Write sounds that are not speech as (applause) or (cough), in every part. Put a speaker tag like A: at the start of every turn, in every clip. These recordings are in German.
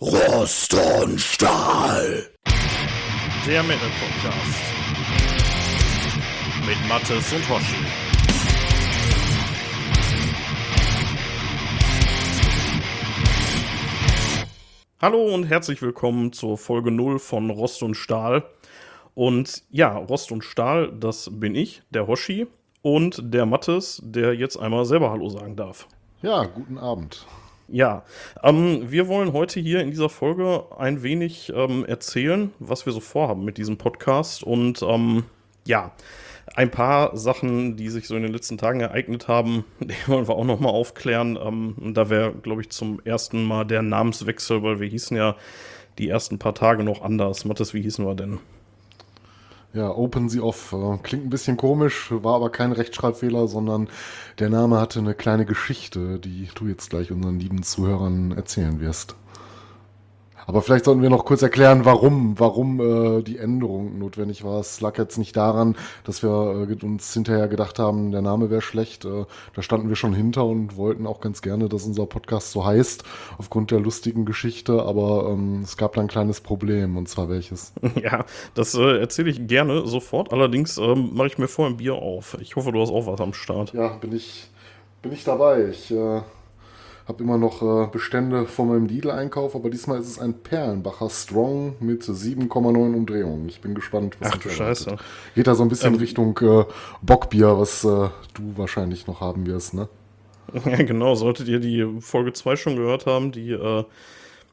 A: Rost und Stahl.
B: Der Metal Podcast. Mit Mattes und Hoshi. Hallo und herzlich willkommen zur Folge 0 von Rost und Stahl. Und ja, Rost und Stahl, das bin ich, der Hoshi und der Mattes, der jetzt einmal selber Hallo sagen darf.
C: Ja, guten Abend.
B: Ja, ähm, wir wollen heute hier in dieser Folge ein wenig ähm, erzählen, was wir so vorhaben mit diesem Podcast und ähm, ja, ein paar Sachen, die sich so in den letzten Tagen ereignet haben, (laughs) die wollen wir auch nochmal aufklären. Ähm, da wäre, glaube ich, zum ersten Mal der Namenswechsel, weil wir hießen ja die ersten paar Tage noch anders. Mathis, wie hießen wir denn?
C: Ja, Open Sie Off. Äh, klingt ein bisschen komisch, war aber kein Rechtschreibfehler, sondern der Name hatte eine kleine Geschichte, die du jetzt gleich unseren lieben Zuhörern erzählen wirst. Aber vielleicht sollten wir noch kurz erklären, warum, warum äh, die Änderung notwendig war. Es lag jetzt nicht daran, dass wir äh, uns hinterher gedacht haben, der Name wäre schlecht. Äh, da standen wir schon hinter und wollten auch ganz gerne, dass unser Podcast so heißt, aufgrund der lustigen Geschichte. Aber ähm, es gab da ein kleines Problem, und zwar welches? (laughs)
B: Ja, das äh, erzähle ich gerne sofort. Allerdings ähm, mache ich mir vorher ein Bier auf. Ich hoffe, du hast auch was am Start.
C: Ja, bin ich, bin ich dabei. Ich äh, habe immer noch äh, Bestände von meinem Lidl-Einkauf, aber diesmal ist es ein Perlenbacher Strong mit 7,9 Umdrehungen. Ich bin gespannt,
B: was Ach du Scheiße.
C: Geht da so ein bisschen ähm, Richtung äh, Bockbier, was äh, du wahrscheinlich noch haben wirst, ne? (laughs)
B: Ja, genau. Solltet ihr die Folge 2 schon gehört haben, die äh,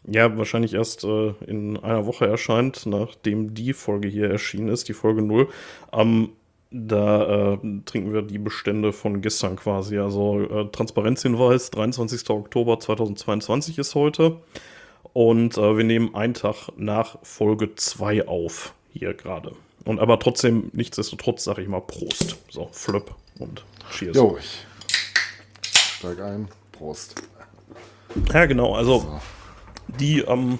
B: ja wahrscheinlich erst äh, in einer Woche erscheint, nachdem die Folge hier erschienen ist, die Folge 0. Ähm, da äh, trinken wir die Bestände von gestern quasi. Also äh, Transparenzhinweis, 23. Oktober 2022 ist heute. Und äh, wir nehmen einen Tag nach Folge 2 auf, hier gerade. Und aber trotzdem, nichtsdestotrotz, sage ich mal Prost. So, Flip und Cheers.
C: Jo, ich steig ein. Prost.
B: Ja, genau, also so. die, ähm,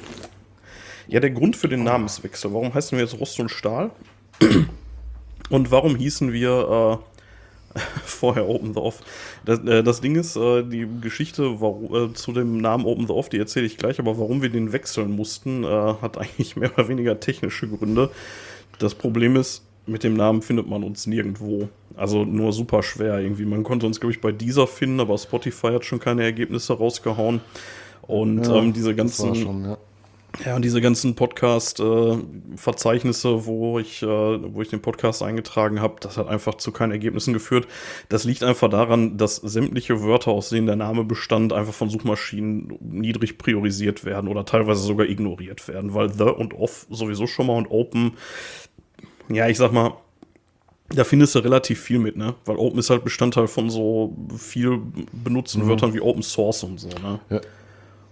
B: ja, der Grund für den Namenswechsel, warum heißen wir jetzt Rost und Stahl? Und warum hießen wir äh, (laughs) vorher Open the Off? Das, äh, das Ding ist, äh, die Geschichte warum, äh, zu dem Namen Open the Off, die erzähle ich gleich, aber warum wir den wechseln mussten, äh, hat (laughs) eigentlich mehr oder weniger technische Gründe. Das Problem ist, mit dem Namen findet man uns nirgendwo. Also nur super schwer irgendwie. Man konnte uns, glaube ich, bei dieser finden, aber Spotify hat schon keine Ergebnisse rausgehauen. Und ja, ähm, diese ganzen. Schon, ja. Ja, und diese ganzen Podcast-Verzeichnisse, äh, wo ich, äh, wo ich den Podcast eingetragen habe, das hat einfach zu keinen Ergebnissen geführt. Das liegt einfach daran, dass sämtliche Wörter, aus denen der Name bestand, einfach von Suchmaschinen niedrig priorisiert werden oder teilweise sogar ignoriert werden, weil The und Off sowieso schon mal und Open, ja, ich sag mal, da findest du relativ viel mit, ne? Weil Open ist halt Bestandteil von so viel benutzten mhm. Wörtern wie Open Source und so, ne? Ja.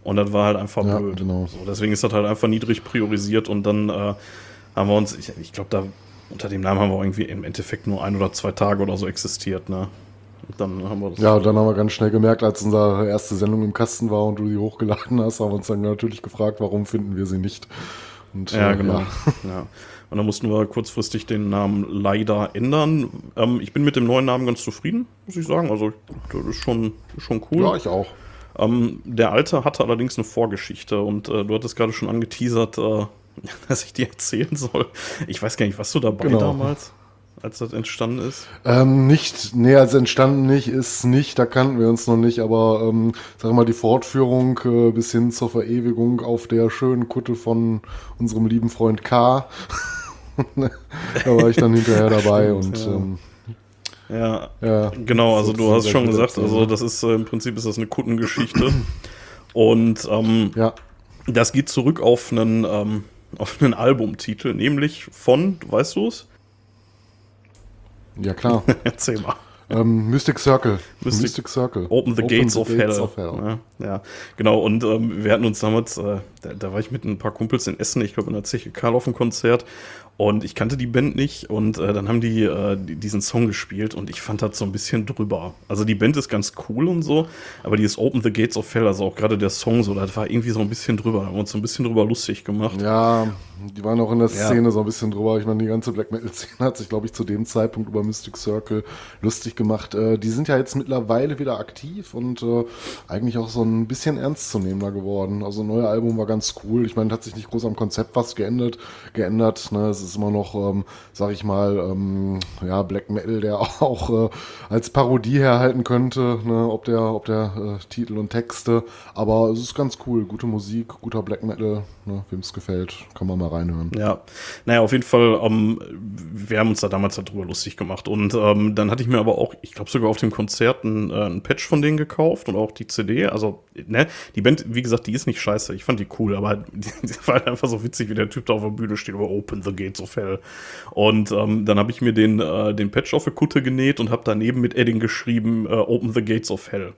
B: Und das war halt einfach ja, blöd. Genau. So, deswegen ist das halt einfach niedrig priorisiert und dann äh, haben wir uns, ich, ich glaube, da unter dem Namen haben wir irgendwie im Endeffekt nur ein oder zwei Tage oder so existiert, ne?
C: Und dann haben wir das ja, und dann haben wir ganz schnell gemerkt, als unsere erste Sendung im Kasten war und du sie hochgeladen hast, haben wir uns dann natürlich gefragt, warum finden wir sie nicht.
B: Und, ja, äh, genau. Ja. (laughs) ja. Und dann mussten wir kurzfristig den Namen leider ändern. Ähm, ich bin mit dem neuen Namen ganz zufrieden, muss ich sagen. Also, das ist schon, schon cool.
C: Ja, ich auch.
B: Ähm, der alte hatte allerdings eine Vorgeschichte und äh, du hattest gerade schon angeteasert, äh, (laughs) dass ich dir erzählen soll. Ich weiß gar nicht, was du dabei genau. damals? als das entstanden ist?
C: Ähm, nicht, nee, als entstanden nicht, ist nicht, da kannten wir uns noch nicht, aber ähm, sag mal, die Fortführung äh, bis hin zur Verewigung auf der schönen Kutte von unserem lieben Freund K. (laughs) da war ich dann hinterher (laughs) dabei Stimmt, und ja. ähm,
B: ja, ja genau, also du hast schon gesagt, also das ist äh, im Prinzip ist das eine Kuttengeschichte. Und ähm, ja. das geht zurück auf einen, ähm, auf einen Albumtitel, nämlich von, weißt du es?
C: Ja, klar. (laughs)
B: Erzähl mal.
C: Ähm, Mystic Circle.
B: Mystic, Mystic, Circle. Open the Open Gates, the of, Gates Hell. of, Hell. Ja, ja, genau. Und ähm, wir hatten uns damals, äh, da, da, war ich mit ein paar Kumpels in Essen, ich glaube in der Zeche Karl auf dem Konzert. Und ich kannte die Band nicht und äh, dann haben die, äh, die, diesen Song gespielt und ich fand das so ein bisschen drüber. Also die Band ist ganz cool und so, aber die ist Open the Gates of Hell, also auch gerade der Song so, das war irgendwie so ein bisschen drüber. Da haben wir uns so ein bisschen drüber lustig gemacht.
C: Ja, die waren auch in der Szene ja. so ein bisschen drüber. Ich meine, die ganze Black Metal-Szene hat sich, glaube ich, zu dem Zeitpunkt über Mystic Circle lustig gemacht. Äh, die sind ja jetzt mittlerweile wieder aktiv und äh, eigentlich auch so ein bisschen ernstzunehmender geworden. Also ein neues Album war ganz cool. Ich meine, hat sich nicht groß am Konzept was geändert. geändert ne? Es ist immer noch, ähm, sag ich mal, ähm, ja, Black Metal, der (laughs) auch äh, als Parodie herhalten könnte, ne? ob der, ob der äh, Titel und Texte. Aber es ist ganz cool. Gute Musik, guter Black Metal. Ne? Wem es gefällt, kann man mal reinhören.
B: Ja, naja, auf jeden Fall, ähm, wir haben uns da damals darüber lustig gemacht. Und ähm, dann hatte ich mir aber auch, ich glaube sogar auf dem Konzert ein, äh, ein Patch von denen gekauft und auch die CD. Also, ne, die Band, wie gesagt, die ist nicht scheiße. Ich fand die cool, aber (laughs) die, die war halt einfach so witzig, wie der Typ da auf der Bühne steht über Open the Gates of Hell. Und ähm, dann habe ich mir den, äh, den Patch auf die Kutte genäht und habe daneben mit Edding geschrieben, äh, Open the Gates of Hell.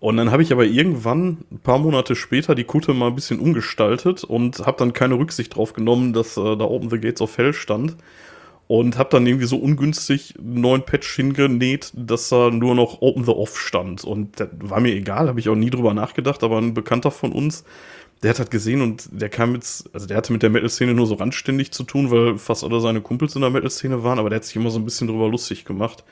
B: Und dann habe ich aber irgendwann, ein paar Monate später, die Kutte mal ein bisschen umgestaltet und habe dann keine Rücksicht drauf genommen, dass äh, da Open the Gates of Hell stand. Und habe dann irgendwie so ungünstig einen neuen Patch hingenäht, dass da nur noch Open the Off stand. Und das war mir egal, habe ich auch nie drüber nachgedacht, aber ein Bekannter von uns, der hat halt gesehen und der kam jetzt, also der hatte mit der Metal-Szene nur so randständig zu tun, weil fast alle seine Kumpels in der Metal-Szene waren, aber der hat sich immer so ein bisschen drüber lustig gemacht.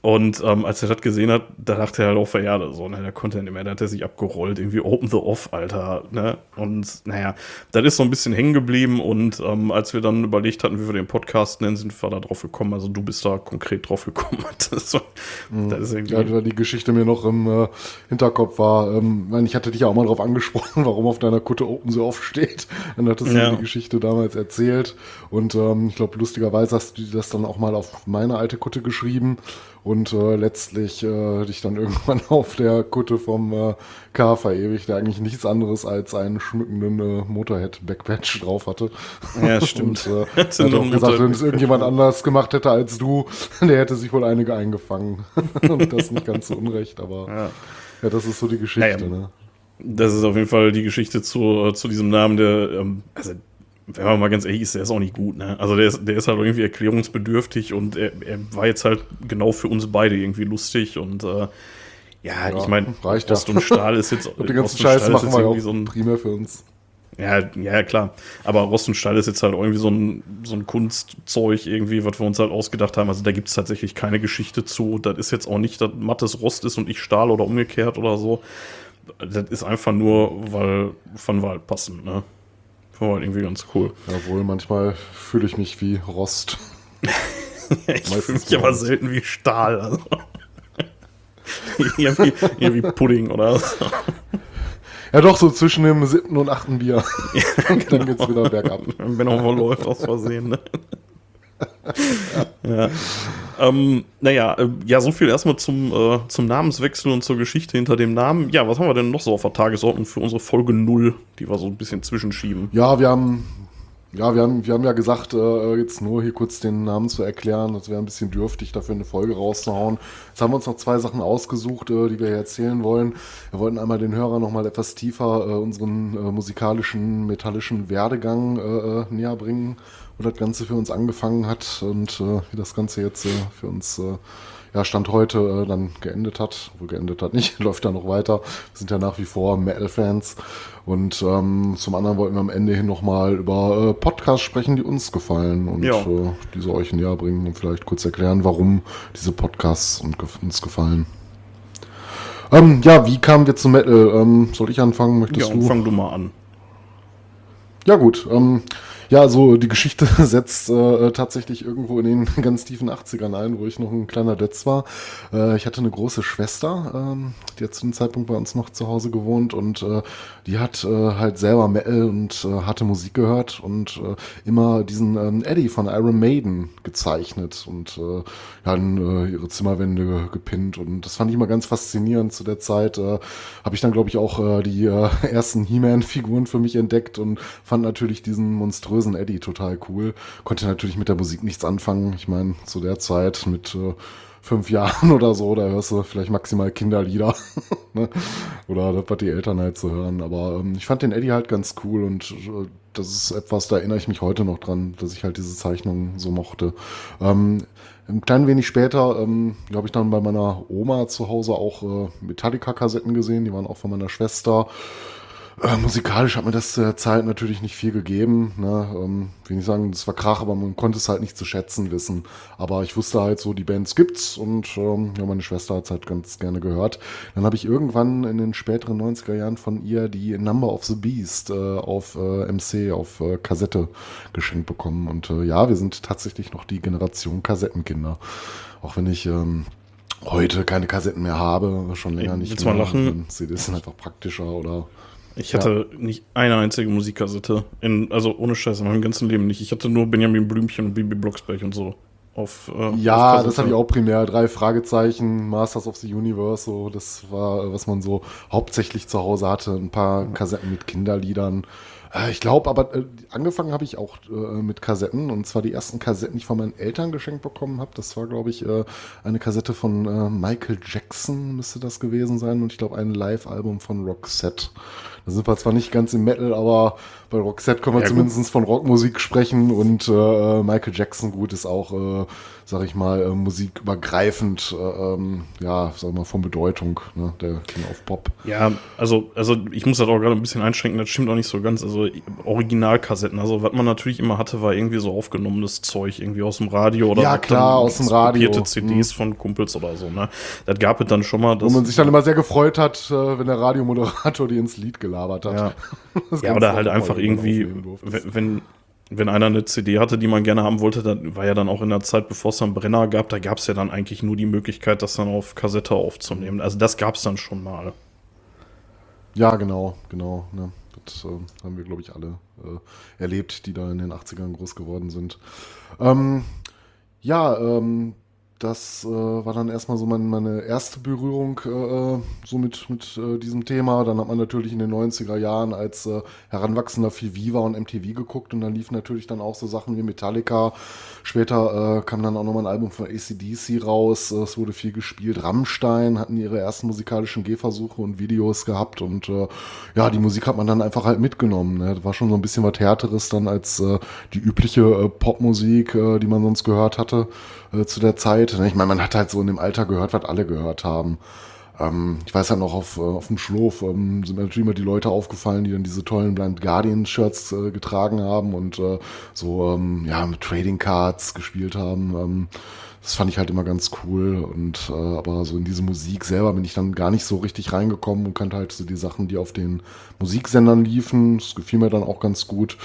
B: Und ähm, als er das gesehen hat, da dachte er halt auch verjahrt, so, ne, der konnte nicht mehr, da hat er sich abgerollt, irgendwie Open the Off, Alter, ne, und naja, das ist so ein bisschen hängen geblieben und ähm, als wir dann überlegt hatten, wie wir den Podcast nennen, sind wir da drauf gekommen, also du bist da konkret drauf gekommen. (laughs) das, ist so,
C: mhm. das ist irgendwie ja, da die Geschichte mir noch im äh, Hinterkopf war, ähm, ich hatte dich ja auch mal drauf angesprochen, (laughs) warum auf deiner Kutte Open the Off steht, dann hattest du ja. mir die Geschichte damals erzählt und ähm, ich glaube, lustigerweise hast du das dann auch mal auf meine alte Kutte geschrieben und äh, letztlich äh, dich dann (laughs) irgendwann auf der Kutte vom äh, Car verewigt, der eigentlich nichts anderes als einen schmückenden äh, Motorhead-Backpatch (laughs) drauf hatte.
B: Ja, stimmt.
C: und, äh, (laughs) hat auch gesagt, wenn es irgendjemand anders gemacht hätte als du, der hätte sich wohl einige eingefangen. und das nicht ganz so unrecht, aber ja, ja das ist so die Geschichte. Naja, ne?
B: Das ist auf jeden Fall die Geschichte zu, äh, zu diesem Namen, der, ähm, also wenn man mal ganz ehrlich ist, der ist auch nicht gut, ne? Also der ist, der ist halt irgendwie erklärungsbedürftig und er, er war jetzt halt genau für uns beide irgendwie lustig und äh, ja, ja, ich meine,
C: Rost
B: und Stahl ist jetzt. (laughs)
C: und den ganzen Scheiß machen wir auch so ein, primär für uns.
B: Ja, ja, klar. Aber Rost und Stahl ist jetzt halt irgendwie so ein, so ein Kunstzeug irgendwie, was wir uns halt ausgedacht haben. Also da gibt es tatsächlich keine Geschichte zu. Das ist jetzt auch nicht, dass Mattes Rost ist und ich Stahl oder umgekehrt oder so. Das ist einfach nur, weil von Wald passen, ne? War halt irgendwie ganz cool.
C: Jawohl, manchmal fühle ich mich wie Rost. (laughs)
B: ich fühle mich aber selten wie Stahl. Also. (laughs) eher, wie, eher wie Pudding oder so.
C: Ja, doch, so zwischen dem siebten und achten Bier. (laughs) Ja, genau. Dann geht's wieder bergab.
B: Wenn auch mal läuft aus Versehen, ne? ja. Ähm, naja, äh, ja, so viel erstmal zum, äh, zum Namenswechsel und zur Geschichte hinter dem Namen. Ja, was haben wir denn noch so auf der Tagesordnung für unsere Folge 0, die wir so ein bisschen zwischenschieben?
C: Ja, wir haben ja, wir haben, wir haben ja gesagt, äh, jetzt nur hier kurz den Namen zu erklären, das wäre ein bisschen dürftig, dafür eine Folge rauszuhauen. Jetzt haben wir uns noch zwei Sachen ausgesucht, äh, die wir hier erzählen wollen. Wir wollten einmal den Hörern nochmal etwas tiefer äh, unseren äh, musikalischen, metallischen Werdegang äh, äh, näher bringen, wo das Ganze für uns angefangen hat und äh, wie das Ganze jetzt äh, für uns äh, ja, Stand heute äh, dann geendet hat. Obwohl geendet hat nicht, (laughs) läuft ja noch weiter. Wir sind ja nach wie vor Metal-Fans. Und ähm, zum anderen wollten wir am Ende hin nochmal über äh, Podcasts sprechen, die uns gefallen und ja. äh, diese euch näher bringen und vielleicht kurz erklären, warum diese Podcasts uns gefallen. Ähm, ja, wie kamen wir zu Metal? Ähm, soll ich anfangen? Möchtest
B: ja, du? fang du mal an.
C: Ja, gut. Ähm, ja, so die Geschichte (laughs) setzt äh, tatsächlich irgendwo in den (laughs) ganz tiefen 80ern ein, wo ich noch ein kleiner Dötz war. Äh, ich hatte eine große Schwester, ähm, die hat zu dem Zeitpunkt bei uns noch zu Hause gewohnt und äh, die hat äh, halt selber Metal und äh, harte Musik gehört und äh, immer diesen ähm, Eddie von Iron Maiden gezeichnet und äh, ja, äh, ihre Zimmerwände gepinnt und das fand ich immer ganz faszinierend zu der Zeit. Äh, Habe ich dann, glaube ich, auch äh, die äh, (laughs) ersten He-Man-Figuren für mich entdeckt und fand natürlich diesen monströsen monströsen Eddie total cool. Konnte natürlich mit der Musik nichts anfangen. Ich meine, zu der Zeit mit äh, fünf (laughs) Jahren oder so, da hörst du vielleicht maximal Kinderlieder. (laughs) ne? Oder das, was die Eltern halt zu hören. Aber ähm, ich fand den Eddie halt ganz cool und äh, das ist etwas, da erinnere ich mich heute noch dran, dass ich halt diese Zeichnung so mochte. Ähm, ein klein wenig später ähm, habe ich dann bei meiner Oma zu Hause auch äh, Metallica-Kassetten gesehen, die waren auch von meiner Schwester. Äh, musikalisch hat mir das zu der Zeit natürlich nicht viel gegeben. Ne? Ähm, will nicht sagen, das war Krach, aber man konnte es halt nicht zu schätzen wissen. Aber ich wusste halt so, die Bands gibt's und ähm, ja, meine Schwester hat es halt ganz gerne gehört. Dann habe ich irgendwann in den späteren 90er Jahren von ihr die Number of the Beast äh, auf äh, MC, auf äh, Kassette geschenkt bekommen. Und äh, ja, wir sind tatsächlich noch die Generation Kassettenkinder. Auch wenn ich ähm, heute keine Kassetten mehr habe, schon länger nicht
B: Willst
C: mehr.
B: mal lachen?
C: CDs sind einfach praktischer oder
B: Ich hatte nicht eine einzige Musikkassette. In, also ohne Scheiß, in meinem ganzen Leben nicht. Ich hatte nur Benjamin Blümchen und Bibi Blocksberg und so. Auf, äh,
C: Ja,
B: auf
C: das hatte ich auch primär. Drei Fragezeichen, Masters of the Universe, so, das war, was man so hauptsächlich zu Hause hatte. Ein paar Kassetten mit Kinderliedern. Äh, Ich glaube, aber äh, angefangen habe ich auch äh, mit Kassetten und zwar die ersten Kassetten, die ich von meinen Eltern geschenkt bekommen habe. Das war, glaube ich, äh, eine Kassette von äh, Michael Jackson, müsste das gewesen sein und ich glaube ein Live-Album von Roxette. Da sind wir zwar nicht ganz im Metal, aber bei Roxette können wir
B: Ja,
C: zumindest von Rockmusik sprechen und äh, Michael Jackson gut ist auch, äh, sag ich mal, äh, musikübergreifend, äh, ähm, ja, sag mal, von Bedeutung, ne? der King of Pop.
B: Ja, also, also ich muss das auch gerade ein bisschen einschränken, das stimmt auch nicht so ganz. Also Originalkassetten, also was man natürlich immer hatte, war irgendwie so aufgenommenes Zeug, irgendwie aus dem Radio oder
C: Ja, klar, aus dem Radio.
B: kopierte CDs von Kumpels oder so, ne? Das gab es dann schon mal.
C: Wo man sich dann immer sehr gefreut hat, äh, wenn der Radiomoderator (laughs) die ins Lied gelabert hat.
B: ja. (laughs) Ja, oder halt einfach irgendwie, wenn, wenn einer eine CD hatte, die man gerne haben wollte, dann war ja dann auch in der Zeit, bevor es dann Brenner gab, da gab es ja dann eigentlich nur die Möglichkeit, das dann auf Kassette aufzunehmen. Also das gab es dann schon mal.
C: Ja, genau, genau. Ne? Äh, haben wir, glaube ich, alle äh, erlebt, die da in den 80ern groß geworden sind. Ähm, ja, ähm, das äh, war dann erstmal so mein, meine erste Berührung äh, so mit, mit äh, diesem Thema. Dann hat man natürlich in den 90er Jahren als äh, Heranwachsender viel Viva und MTV geguckt und dann liefen natürlich dann auch so Sachen wie Metallica. Später äh, kam dann auch nochmal ein Album von ACDC raus. Äh, Es wurde viel gespielt. Rammstein hatten ihre ersten musikalischen Gehversuche und Videos gehabt und äh, ja, die Musik hat man dann einfach halt mitgenommen. Ne? Das war schon so ein bisschen was Härteres dann als äh, die übliche äh, Popmusik, äh, die man sonst gehört hatte äh, zu der Zeit. Ne? Ich meine, man hat halt so in dem Alter gehört, was alle gehört haben. Ähm, ich weiß ja noch, auf, äh, auf dem Schlof ähm, sind mir natürlich immer die Leute aufgefallen, die dann diese tollen Blind Guardian-Shirts äh, getragen haben und äh, so ähm, ja, mit Trading Cards gespielt haben. Ähm, das fand ich halt immer ganz cool. Und äh, aber so in diese Musik selber bin ich dann gar nicht so richtig reingekommen und kannte halt so die Sachen, die auf den Musiksendern liefen. Das gefiel mir dann auch ganz gut.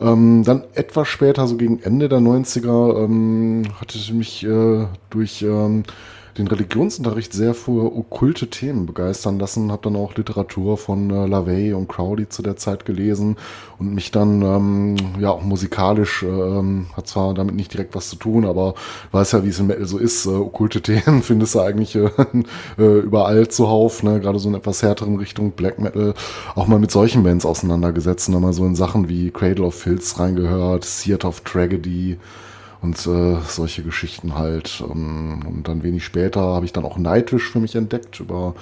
C: Ähm, dann etwas später, so gegen Ende der 90er, ähm, hatte ich mich äh, durch den Religionsunterricht sehr für okkulte Themen begeistern lassen. Habe dann auch Literatur von äh, LaVey und Crowley zu der Zeit gelesen und mich dann ähm, ja auch musikalisch ähm, hat zwar damit nicht direkt was zu tun, aber weiß ja, wie es im Metal so ist. Äh, okkulte (laughs) Themen findest du eigentlich äh, (laughs) äh, überall zuhauf, ne? gerade so in etwas härteren Richtung Black Metal. Auch mal mit solchen Bands auseinandergesetzt und dann mal so in Sachen wie Cradle of Filth reingehört, Theater of Tragedy und äh, solche Geschichten halt. Ähm, und dann wenig später habe ich dann auch Nightwish für mich entdeckt über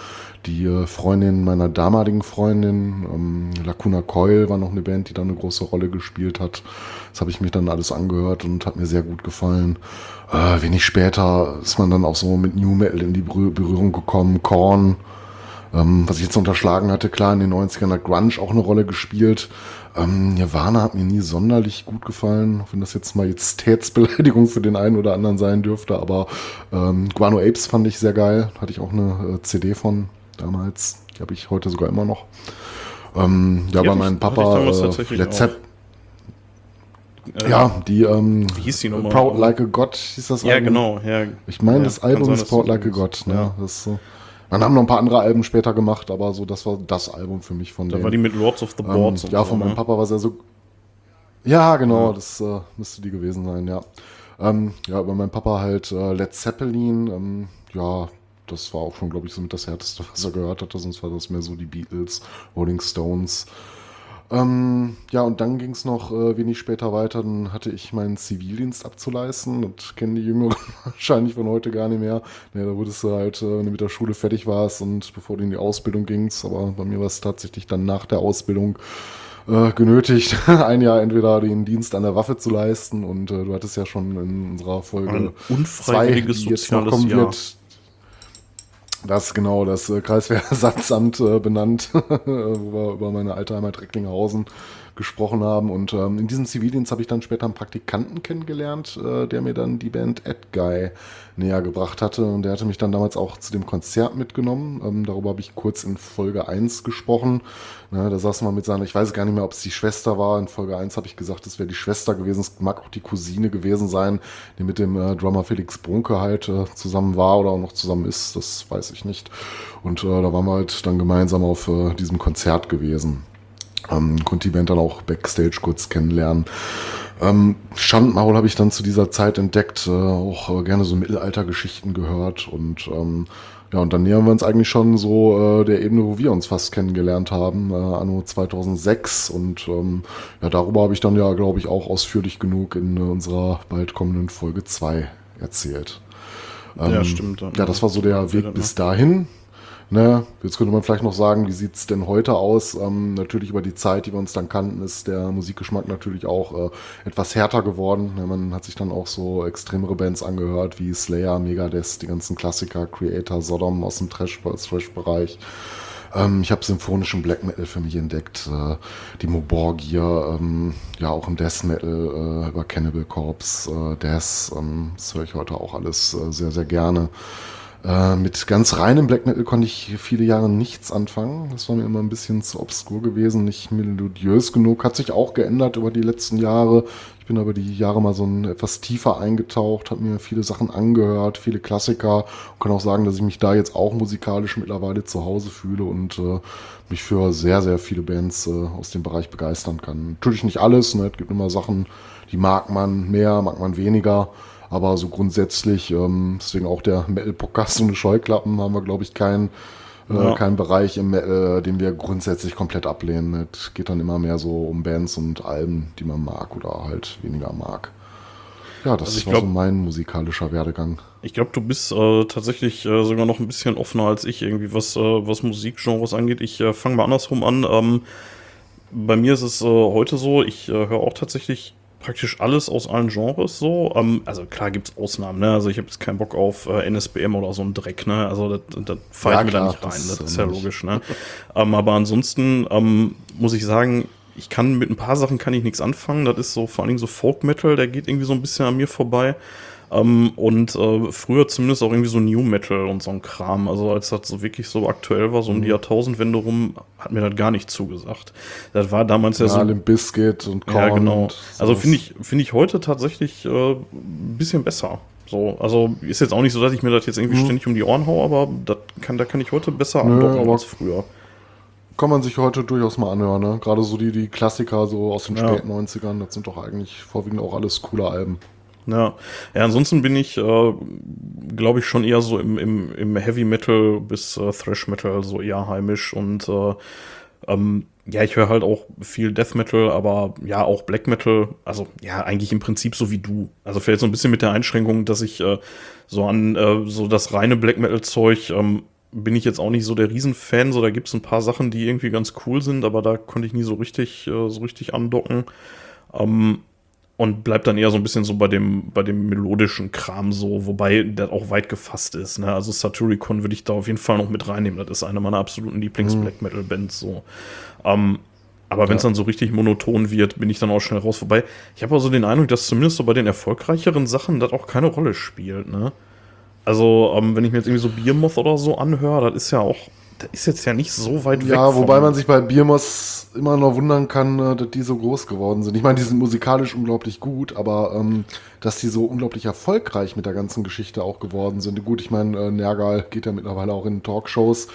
C: die äh, Freundin meiner damaligen Freundin. Ähm, Lacuna Coil war noch eine Band, die da eine große Rolle gespielt hat. Das habe ich mich dann alles angehört und hat mir sehr gut gefallen. Äh, wenig später ist man dann auch so mit New Metal in die Berühr- Berührung gekommen. Korn, ähm, was ich jetzt unterschlagen hatte, klar, in den 90ern hat Grunge auch eine Rolle gespielt. Ähm, Nirvana hat mir nie sonderlich gut gefallen, auch wenn das jetzt Majestätsbeleidigung für den einen oder anderen sein dürfte, aber ähm, Guano Apes fand ich sehr geil. Hatte ich auch eine äh, CD von damals. Die habe ich heute sogar immer noch. Ähm, ja, bei meinem Papa äh, Led
B: Äh,
C: ja, die ähm,
B: Wie hieß die nochmal?
C: Proud Like a God hieß das
B: Ja,
C: Album.
B: genau. Ja,
C: Ich meine,
B: Ja,
C: das Album
B: sein,
C: ist Proud Like a God. Ne?
B: Ja.
C: Das ist so. Dann haben noch ein paar andere Alben später gemacht, aber so, das war das Album für mich von
B: Da
C: denen.
B: war die mit Lords of the
C: ähm,
B: Boards und
C: Ja,
B: so,
C: von meinem
B: ne?
C: Papa war sehr so. Ja, genau, das äh, müsste die gewesen sein, ja. Ähm, ja, über meinen Papa halt äh, Led Zeppelin, ähm, ja, das war auch schon, glaube ich, so mit das Härteste, was er gehört hatte, sonst war das mehr so die Beatles, Rolling Stones. Ähm, ja, und dann ging es noch äh, wenig später weiter, dann hatte ich meinen Zivildienst abzuleisten. Das kennen die Jüngeren (laughs) wahrscheinlich von heute gar nicht mehr. Ja, da wurdest du halt, äh, wenn du mit der Schule fertig warst und bevor du in die Ausbildung gingst, aber bei mir war es tatsächlich dann nach der Ausbildung äh, genötigt, (laughs) ein Jahr entweder den Dienst an der Waffe zu leisten und äh, du hattest ja schon in unserer Folge
B: Ein
C: zwei,
B: unfreiwilliges
C: die jetzt noch kommen
B: Jahr.
C: wird, Das genau das äh, Kreiswehrersatzamt äh, benannt, (laughs) wo wir über meine alte Heimat Recklinghausen gesprochen haben. Und ähm, in diesem Zivildienst habe ich dann später einen Praktikanten kennengelernt, äh, der mir dann die Band Ed Guy näher gebracht hatte. Und der hatte mich dann damals auch zu dem Konzert mitgenommen. Ähm, darüber habe ich kurz in Folge 1 gesprochen. Ne, da saß man mit seiner, ich weiß gar nicht mehr, ob es die Schwester war. In Folge 1 habe ich gesagt, es wäre die Schwester gewesen. Es mag auch die Cousine gewesen sein, die mit dem äh, Drummer Felix Brunke halt äh, zusammen war oder auch noch zusammen ist. Das weiß ich nicht. Und äh, da waren wir halt dann gemeinsam auf äh, diesem Konzert gewesen. Ähm, konnte die Band dann auch Backstage kurz kennenlernen. Ähm, Schandmaul habe ich dann zu dieser Zeit entdeckt, äh, auch äh, gerne so Mittelaltergeschichten gehört und ähm, ja, und dann nähern wir uns eigentlich schon so äh, der Ebene, wo wir uns fast kennengelernt haben, äh, anno 2006 und ähm, ja, darüber habe ich dann ja, glaube ich, auch ausführlich genug in äh, unserer bald kommenden Folge 2 erzählt.
B: Ähm, ja, stimmt.
C: Ja, das war so der Weg bis dahin. Ne, jetzt könnte man vielleicht noch sagen, wie sieht es denn heute aus? Ähm, natürlich über die Zeit, die wir uns dann kannten, ist der Musikgeschmack natürlich auch äh, etwas härter geworden. Ne, man hat sich dann auch so extremere Bands angehört, wie Slayer, Megadeth, die ganzen Klassiker, Creator, Sodom aus dem Trash-Bereich. Ähm, ich habe symphonischen Black Metal für mich entdeckt, äh, die Moborgia, ähm, ja auch im Death Metal äh, über Cannibal Corpse, äh, Death, ähm, das höre ich heute auch alles äh, sehr, sehr gerne. Äh, mit ganz reinem Black Metal konnte ich viele Jahre nichts anfangen. Das war mir immer ein bisschen zu obskur gewesen, nicht melodiös genug. Hat sich auch geändert über die letzten Jahre. Ich bin aber die Jahre mal so ein etwas tiefer eingetaucht, habe mir viele Sachen angehört, viele Klassiker und kann auch sagen, dass ich mich da jetzt auch musikalisch mittlerweile zu Hause fühle und äh, mich für sehr, sehr viele Bands äh, aus dem Bereich begeistern kann. Natürlich nicht alles, ne? es gibt immer Sachen, die mag man mehr, mag man weniger. Aber so grundsätzlich, ähm, deswegen auch der Metal-Podcast ohne Scheuklappen, haben wir, glaube ich, keinen äh, ja. keinen Bereich im Metal, den wir grundsätzlich komplett ablehnen. Es geht dann immer mehr so um Bands und Alben, die man mag oder halt weniger mag. Ja, das also war glaub, so mein musikalischer Werdegang.
B: Ich glaube, du bist äh, tatsächlich äh, sogar noch ein bisschen offener als ich, irgendwie, was, äh, was Musikgenres angeht. Ich äh, fange mal andersrum an. Ähm, bei mir ist es äh, heute so, ich höre auch tatsächlich praktisch alles aus allen Genres so. Ähm, also klar gibt es Ausnahmen, ne? Also ich habe jetzt keinen Bock auf äh, NSBM oder so ein Dreck, ne? Also das, das fahre ich ja, mir da nicht rein, das, das ist ja logisch, ne? ähm, aber ansonsten ähm, muss ich sagen, ich kann mit ein paar Sachen kann ich nichts anfangen. Das ist so vor allen Dingen so Folk Metal, der geht irgendwie so ein bisschen an mir vorbei. Ähm, und äh, früher zumindest auch irgendwie so New Metal und so ein Kram. Also als das so wirklich so aktuell war, so um die mhm. Jahrtausendwende rum, hat mir das gar nicht zugesagt. Das war damals ja, ja so.
C: Limp Biscuit und
B: Korn. Ja, genau. Also finde ich, finde ich heute tatsächlich äh, ein bisschen besser. So, also ist jetzt auch nicht so, dass ich mir das jetzt irgendwie mhm. ständig um die Ohren haue, aber das kann, da kann ich heute besser andocken als früher.
C: Kann man sich heute durchaus mal anhören, ne? Gerade so die, die Klassiker so aus den ja. späten 90ern, das sind doch eigentlich vorwiegend auch alles coole Alben.
B: Ja, ja ansonsten bin ich, äh, glaube ich, schon eher so im, im, im Heavy Metal bis äh, Thrash Metal so eher heimisch und äh, ähm, ja, ich höre halt auch viel Death Metal, aber ja, auch Black Metal. Also ja, eigentlich im Prinzip so wie du. Also vielleicht so ein bisschen mit der Einschränkung, dass ich äh, so an äh, so das reine Black Metal Zeug ähm, bin ich jetzt auch nicht so der Riesenfan. So, da gibt es ein paar Sachen, die irgendwie ganz cool sind, aber da konnte ich nie so richtig, äh, so richtig andocken. Ähm, und bleibt dann eher so ein bisschen so bei dem, bei dem melodischen Kram so, wobei der auch weit gefasst ist. Ne? Also Saturicon würde ich da auf jeden Fall noch mit reinnehmen. Das ist eine meiner absoluten Lieblings-Black. Metal-Bands. So. Ähm, aber wenn es ja. dann so richtig monoton wird, bin ich dann auch schnell raus. Wobei, ich habe auch so den Eindruck, dass zumindest so bei den erfolgreicheren Sachen das auch keine Rolle spielt. Ne? Also, ähm, wenn ich mir jetzt irgendwie so Biermoth oder so anhöre, das ist ja auch das ist jetzt ja nicht so weit
C: weg. Ja, wobei man sich bei Biermos immer noch wundern kann, äh, dass die so groß geworden sind. Ich meine, die sind musikalisch unglaublich gut, aber ähm, dass die so unglaublich erfolgreich mit der ganzen Geschichte auch geworden sind. Gut, ich meine, äh, Nergal geht ja mittlerweile auch in Talkshows.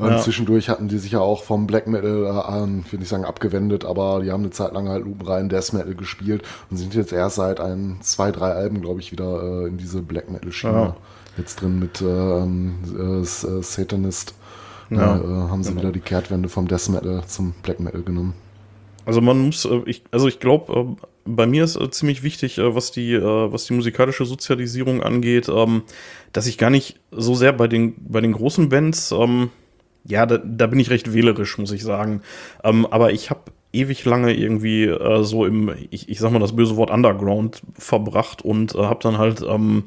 C: Ähm, ja. Zwischendurch hatten die sich ja auch vom Black Metal, äh, ähm, ich will nicht sagen abgewendet, aber die haben eine Zeit lang halt lupenrein Death Metal gespielt und sind jetzt erst seit ein, zwei, drei Alben, glaube ich, wieder äh, in diese Black Metal Schiene ja. jetzt drin mit äh, ähm, äh, äh, Satanist. Ja, äh, haben sie genau. wieder die Kehrtwende vom Death Metal zum Black Metal genommen.
B: Also man muss, äh, ich, also ich glaube, äh, bei mir ist äh, ziemlich wichtig, was die, was die musikalische Sozialisierung angeht, ähm, dass ich gar nicht so sehr bei den, bei den großen Bands, ähm, ja, da, da bin ich recht wählerisch, muss ich sagen. Ähm, aber ich habe ewig lange irgendwie äh, so im, ich, ich sag mal das böse Wort Underground verbracht und äh, habe dann halt ähm,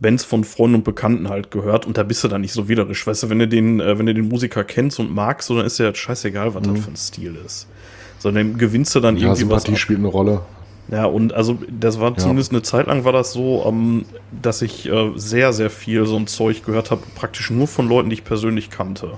B: Bands von Freunden und Bekannten halt gehört und da bist du dann nicht so widerlich. Weißt du, wenn du den, äh, wenn du den Musiker kennst und magst, so, dann ist ja scheißegal, was mhm. das für ein Stil ist. Sondern gewinnst du dann
C: ja, irgendwie Sympathie was. Ab. spielt eine Rolle.
B: Ja, und also das war ja. zumindest eine Zeit lang war das so, ähm, dass ich äh, sehr, sehr viel so ein Zeug gehört habe, praktisch nur von Leuten, die ich persönlich kannte.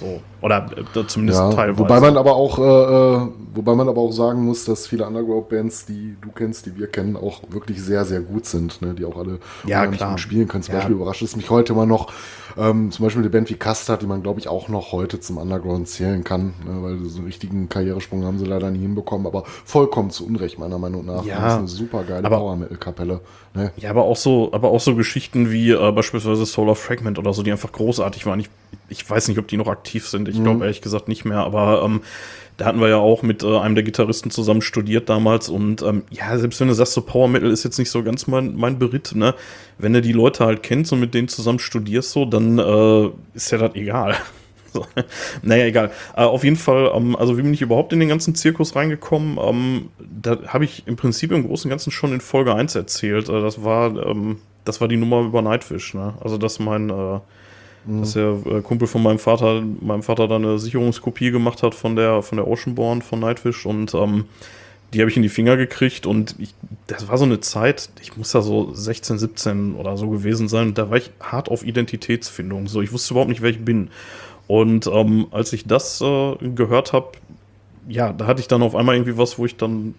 B: So. Oder äh, zumindest
C: ja,
B: teilweise.
C: Wobei man aber auch, äh, äh, wobei man aber auch sagen muss, dass viele Underground-Bands, die du kennst, die wir kennen, auch wirklich sehr, sehr gut sind, ne? die auch alle
B: ja, klar.
C: spielen können. Zum ja. Beispiel überrascht es mich heute immer noch, ähm, zum Beispiel eine Band wie Custard, die man, glaube ich, auch noch heute zum Underground zählen kann, ne? weil so einen richtigen Karrieresprung haben sie leider nie hinbekommen, aber vollkommen zu Unrecht, meiner Meinung nach.
B: Ja, das ist
C: eine super geile Power-Metal-Kapelle.
B: Ne? Ja, aber auch so, aber auch so Geschichten wie äh, beispielsweise Solar Fragment oder so, die einfach großartig waren. Ich, ich weiß nicht, ob die noch aktiv sind. Ich mhm. glaube ehrlich gesagt nicht mehr, aber ähm, da hatten wir ja auch mit äh, einem der Gitarristen zusammen studiert damals und ähm, ja, selbst wenn du sagst, so Power Metal ist jetzt nicht so ganz mein, mein Beritt, ne? Wenn du die Leute halt kennst und mit denen zusammen studierst, so, dann äh, ist ja das egal. (laughs) Naja, egal. Äh, auf jeden Fall, ähm, also wie bin ich überhaupt in den ganzen Zirkus reingekommen? Ähm, da habe ich im Prinzip im Großen und Ganzen schon in Folge 1 erzählt. Äh, das war, ähm, das war die Nummer über Nightfish, ne? Also dass mein äh, Mhm. Dass der äh, Kumpel von meinem Vater, meinem Vater da eine Sicherungskopie gemacht hat von der, von der Oceanborn von Nightwish und ähm, die habe ich in die Finger gekriegt und ich, das war so eine Zeit, ich muss da so 16, 17 oder so gewesen sein, da war ich hart auf Identitätsfindung. So, ich wusste überhaupt nicht, wer ich bin. Und ähm, als ich das äh, gehört habe, ja, da hatte ich dann auf einmal irgendwie was, wo ich dann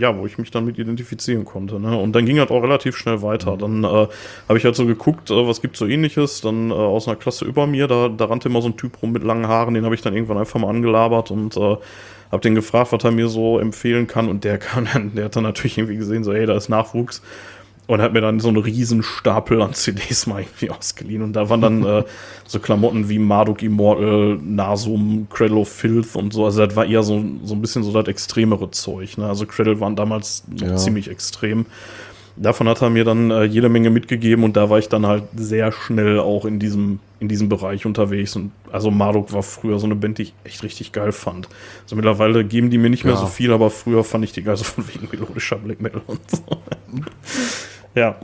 B: ja, wo ich mich dann mit identifizieren konnte. Ne? Und dann ging halt auch relativ schnell weiter. Mhm. Dann äh, habe ich halt so geguckt, äh, was gibt's so ähnliches. Dann äh, aus einer Klasse über mir, da, da rannte immer so ein Typ rum mit langen Haaren, den habe ich dann irgendwann einfach mal angelabert und äh, habe den gefragt, was er mir so empfehlen kann. Und der (laughs) kann dann, der hat dann natürlich irgendwie gesehen, so, hey, da ist Nachwuchs und hat mir dann so einen riesen Stapel an CDs mal irgendwie ausgeliehen. Und da waren dann äh, (laughs) so Klamotten wie Marduk Immortal, Nasum, Cradle of Filth und so. Also das war eher so, so ein bisschen so das extremere Zeug. Ne? Also Cradle waren damals noch ja. ziemlich extrem. Davon hat er mir dann äh, jede Menge mitgegeben und da war ich dann halt sehr schnell auch in diesem, in diesem Bereich unterwegs. Und also Marduk war früher so eine Band, die ich echt richtig geil fand. Also mittlerweile geben die mir nicht mehr ja. so viel, aber früher fand ich die geil so von wegen melodischer Black Metal und so. (laughs) Ja.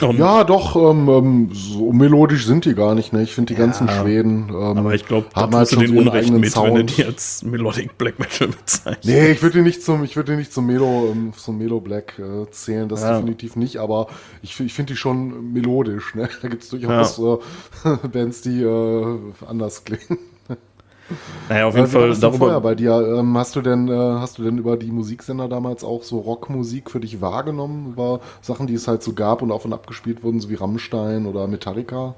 C: Und ja, doch, ähm, ähm, so melodisch sind die gar nicht, ne? Ich finde die ja, ganzen Schweden.
B: Ähm, aber ich glaube, da halt schon den Unrecht mit, Sound. wenn du die als Melodic Black Metal bezeichnest.
C: Nee, ich würde die nicht zum, ich würde die nicht zum Melo, ähm, zum Melo Black äh, zählen, das ja. definitiv nicht, aber ich, ich finde die schon melodisch, ne? (laughs) Da gibt es durchaus ja. äh, (laughs) Bands, die äh, anders klingen.
B: Naja, auf jeden Fall.
C: Darüber vorher bei dir? Ähm, hast du denn, äh, hast du denn über die Musiksender damals auch so Rockmusik für dich wahrgenommen? Über Sachen, die es halt so gab und auf und abgespielt wurden, so wie Rammstein oder Metallica?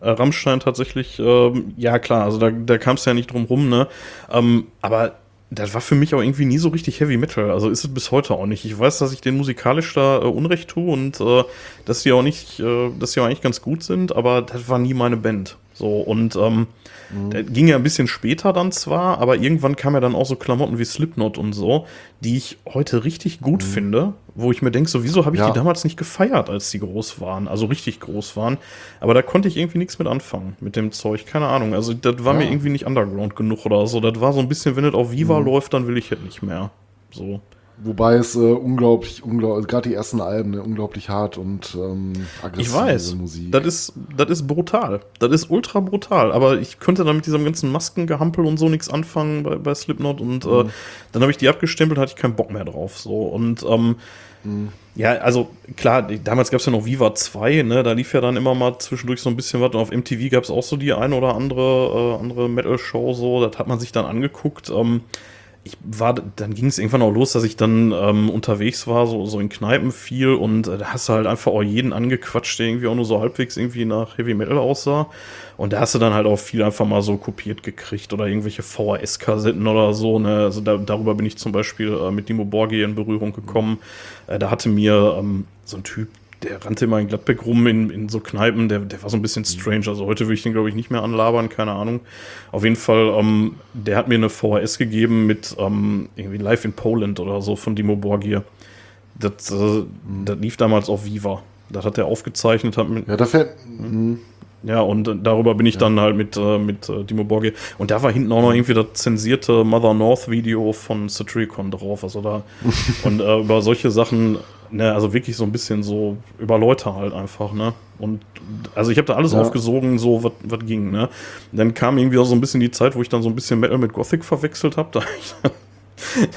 B: Äh, Rammstein tatsächlich, ähm, ja klar, also da, da kam es ja nicht drum rum, ne? Ähm, aber das war für mich auch irgendwie nie so richtig Heavy Metal. Also ist es bis heute auch nicht. Ich weiß, dass ich den musikalisch da äh, Unrecht tue und äh, dass die auch nicht, äh, dass die auch eigentlich ganz gut sind, aber das war nie meine Band. So, und ähm, mhm. der ging ja ein bisschen später dann zwar, aber irgendwann kam ja dann auch so Klamotten wie Slipknot und so, die ich heute richtig gut mhm. finde, wo ich mir denke, so, wieso habe ich ja. die damals nicht gefeiert, als die groß waren, also richtig groß waren. Aber da konnte ich irgendwie nichts mit anfangen, mit dem Zeug, keine Ahnung. Also das war ja. mir irgendwie nicht underground genug oder so. Das war so ein bisschen, wenn es auf Viva mhm. läuft, dann will ich es nicht mehr. So.
C: Wobei es äh, unglaublich, unglaublich, also gerade die ersten Alben, ne, unglaublich hart und ähm,
B: aggressiv. Ich weiß, Musik. Das ist, das ist brutal. Das ist ultra brutal. Aber ich könnte da mit diesem ganzen Maskengehampel und so nichts anfangen bei, bei Slipknot und äh, mhm. äh, dann habe ich die abgestempelt, hatte ich keinen Bock mehr drauf. So und ähm, mhm. ja, also klar, damals gab es ja noch Viva 2, ne? Da lief ja dann immer mal zwischendurch so ein bisschen was. Und auf MTV gab es auch so die eine oder andere, äh, andere Metal-Show, so, das hat man sich dann angeguckt. Ähm, ich war, dann ging es irgendwann auch los, dass ich dann ähm, unterwegs war, so, so in Kneipen viel und äh, da hast du halt einfach auch jeden angequatscht, der irgendwie auch nur so halbwegs irgendwie nach Heavy Metal aussah. Und da hast du dann halt auch viel einfach mal so kopiert gekriegt oder irgendwelche VHS-Kassetten oder so. Ne? Also da, darüber bin ich zum Beispiel äh, mit Dimo Borgi in Berührung gekommen. Äh, da hatte mir ähm, so ein Typ, der rannte immer in Gladbeck rum in, in so Kneipen, der, der war so ein bisschen strange. Also heute würde ich den, glaube ich, nicht mehr anlabern, keine Ahnung. Auf jeden Fall, ähm, der hat mir eine VHS gegeben mit ähm, irgendwie Live in Poland oder so von Dimo Borgir. Das, äh, das lief damals auf Viva. Das hat er aufgezeichnet. Hat mit,
C: ja, da fällt. Hm.
B: Ja, und darüber bin ich ja. dann halt mit, äh, mit äh, Dimo Borgir. Und da war hinten auch noch irgendwie das zensierte Mother North Video von Satricon drauf. Also da. (laughs) und äh, über solche Sachen Ne, also wirklich so ein bisschen so über Leute halt einfach, ne? Und also ich habe da alles
C: Ja.
B: aufgesogen, so was was ging, ne? Dann kam irgendwie auch so ein bisschen die Zeit, wo ich dann so ein bisschen Metal mit Gothic verwechselt habe. (laughs) Da, hab ich dann-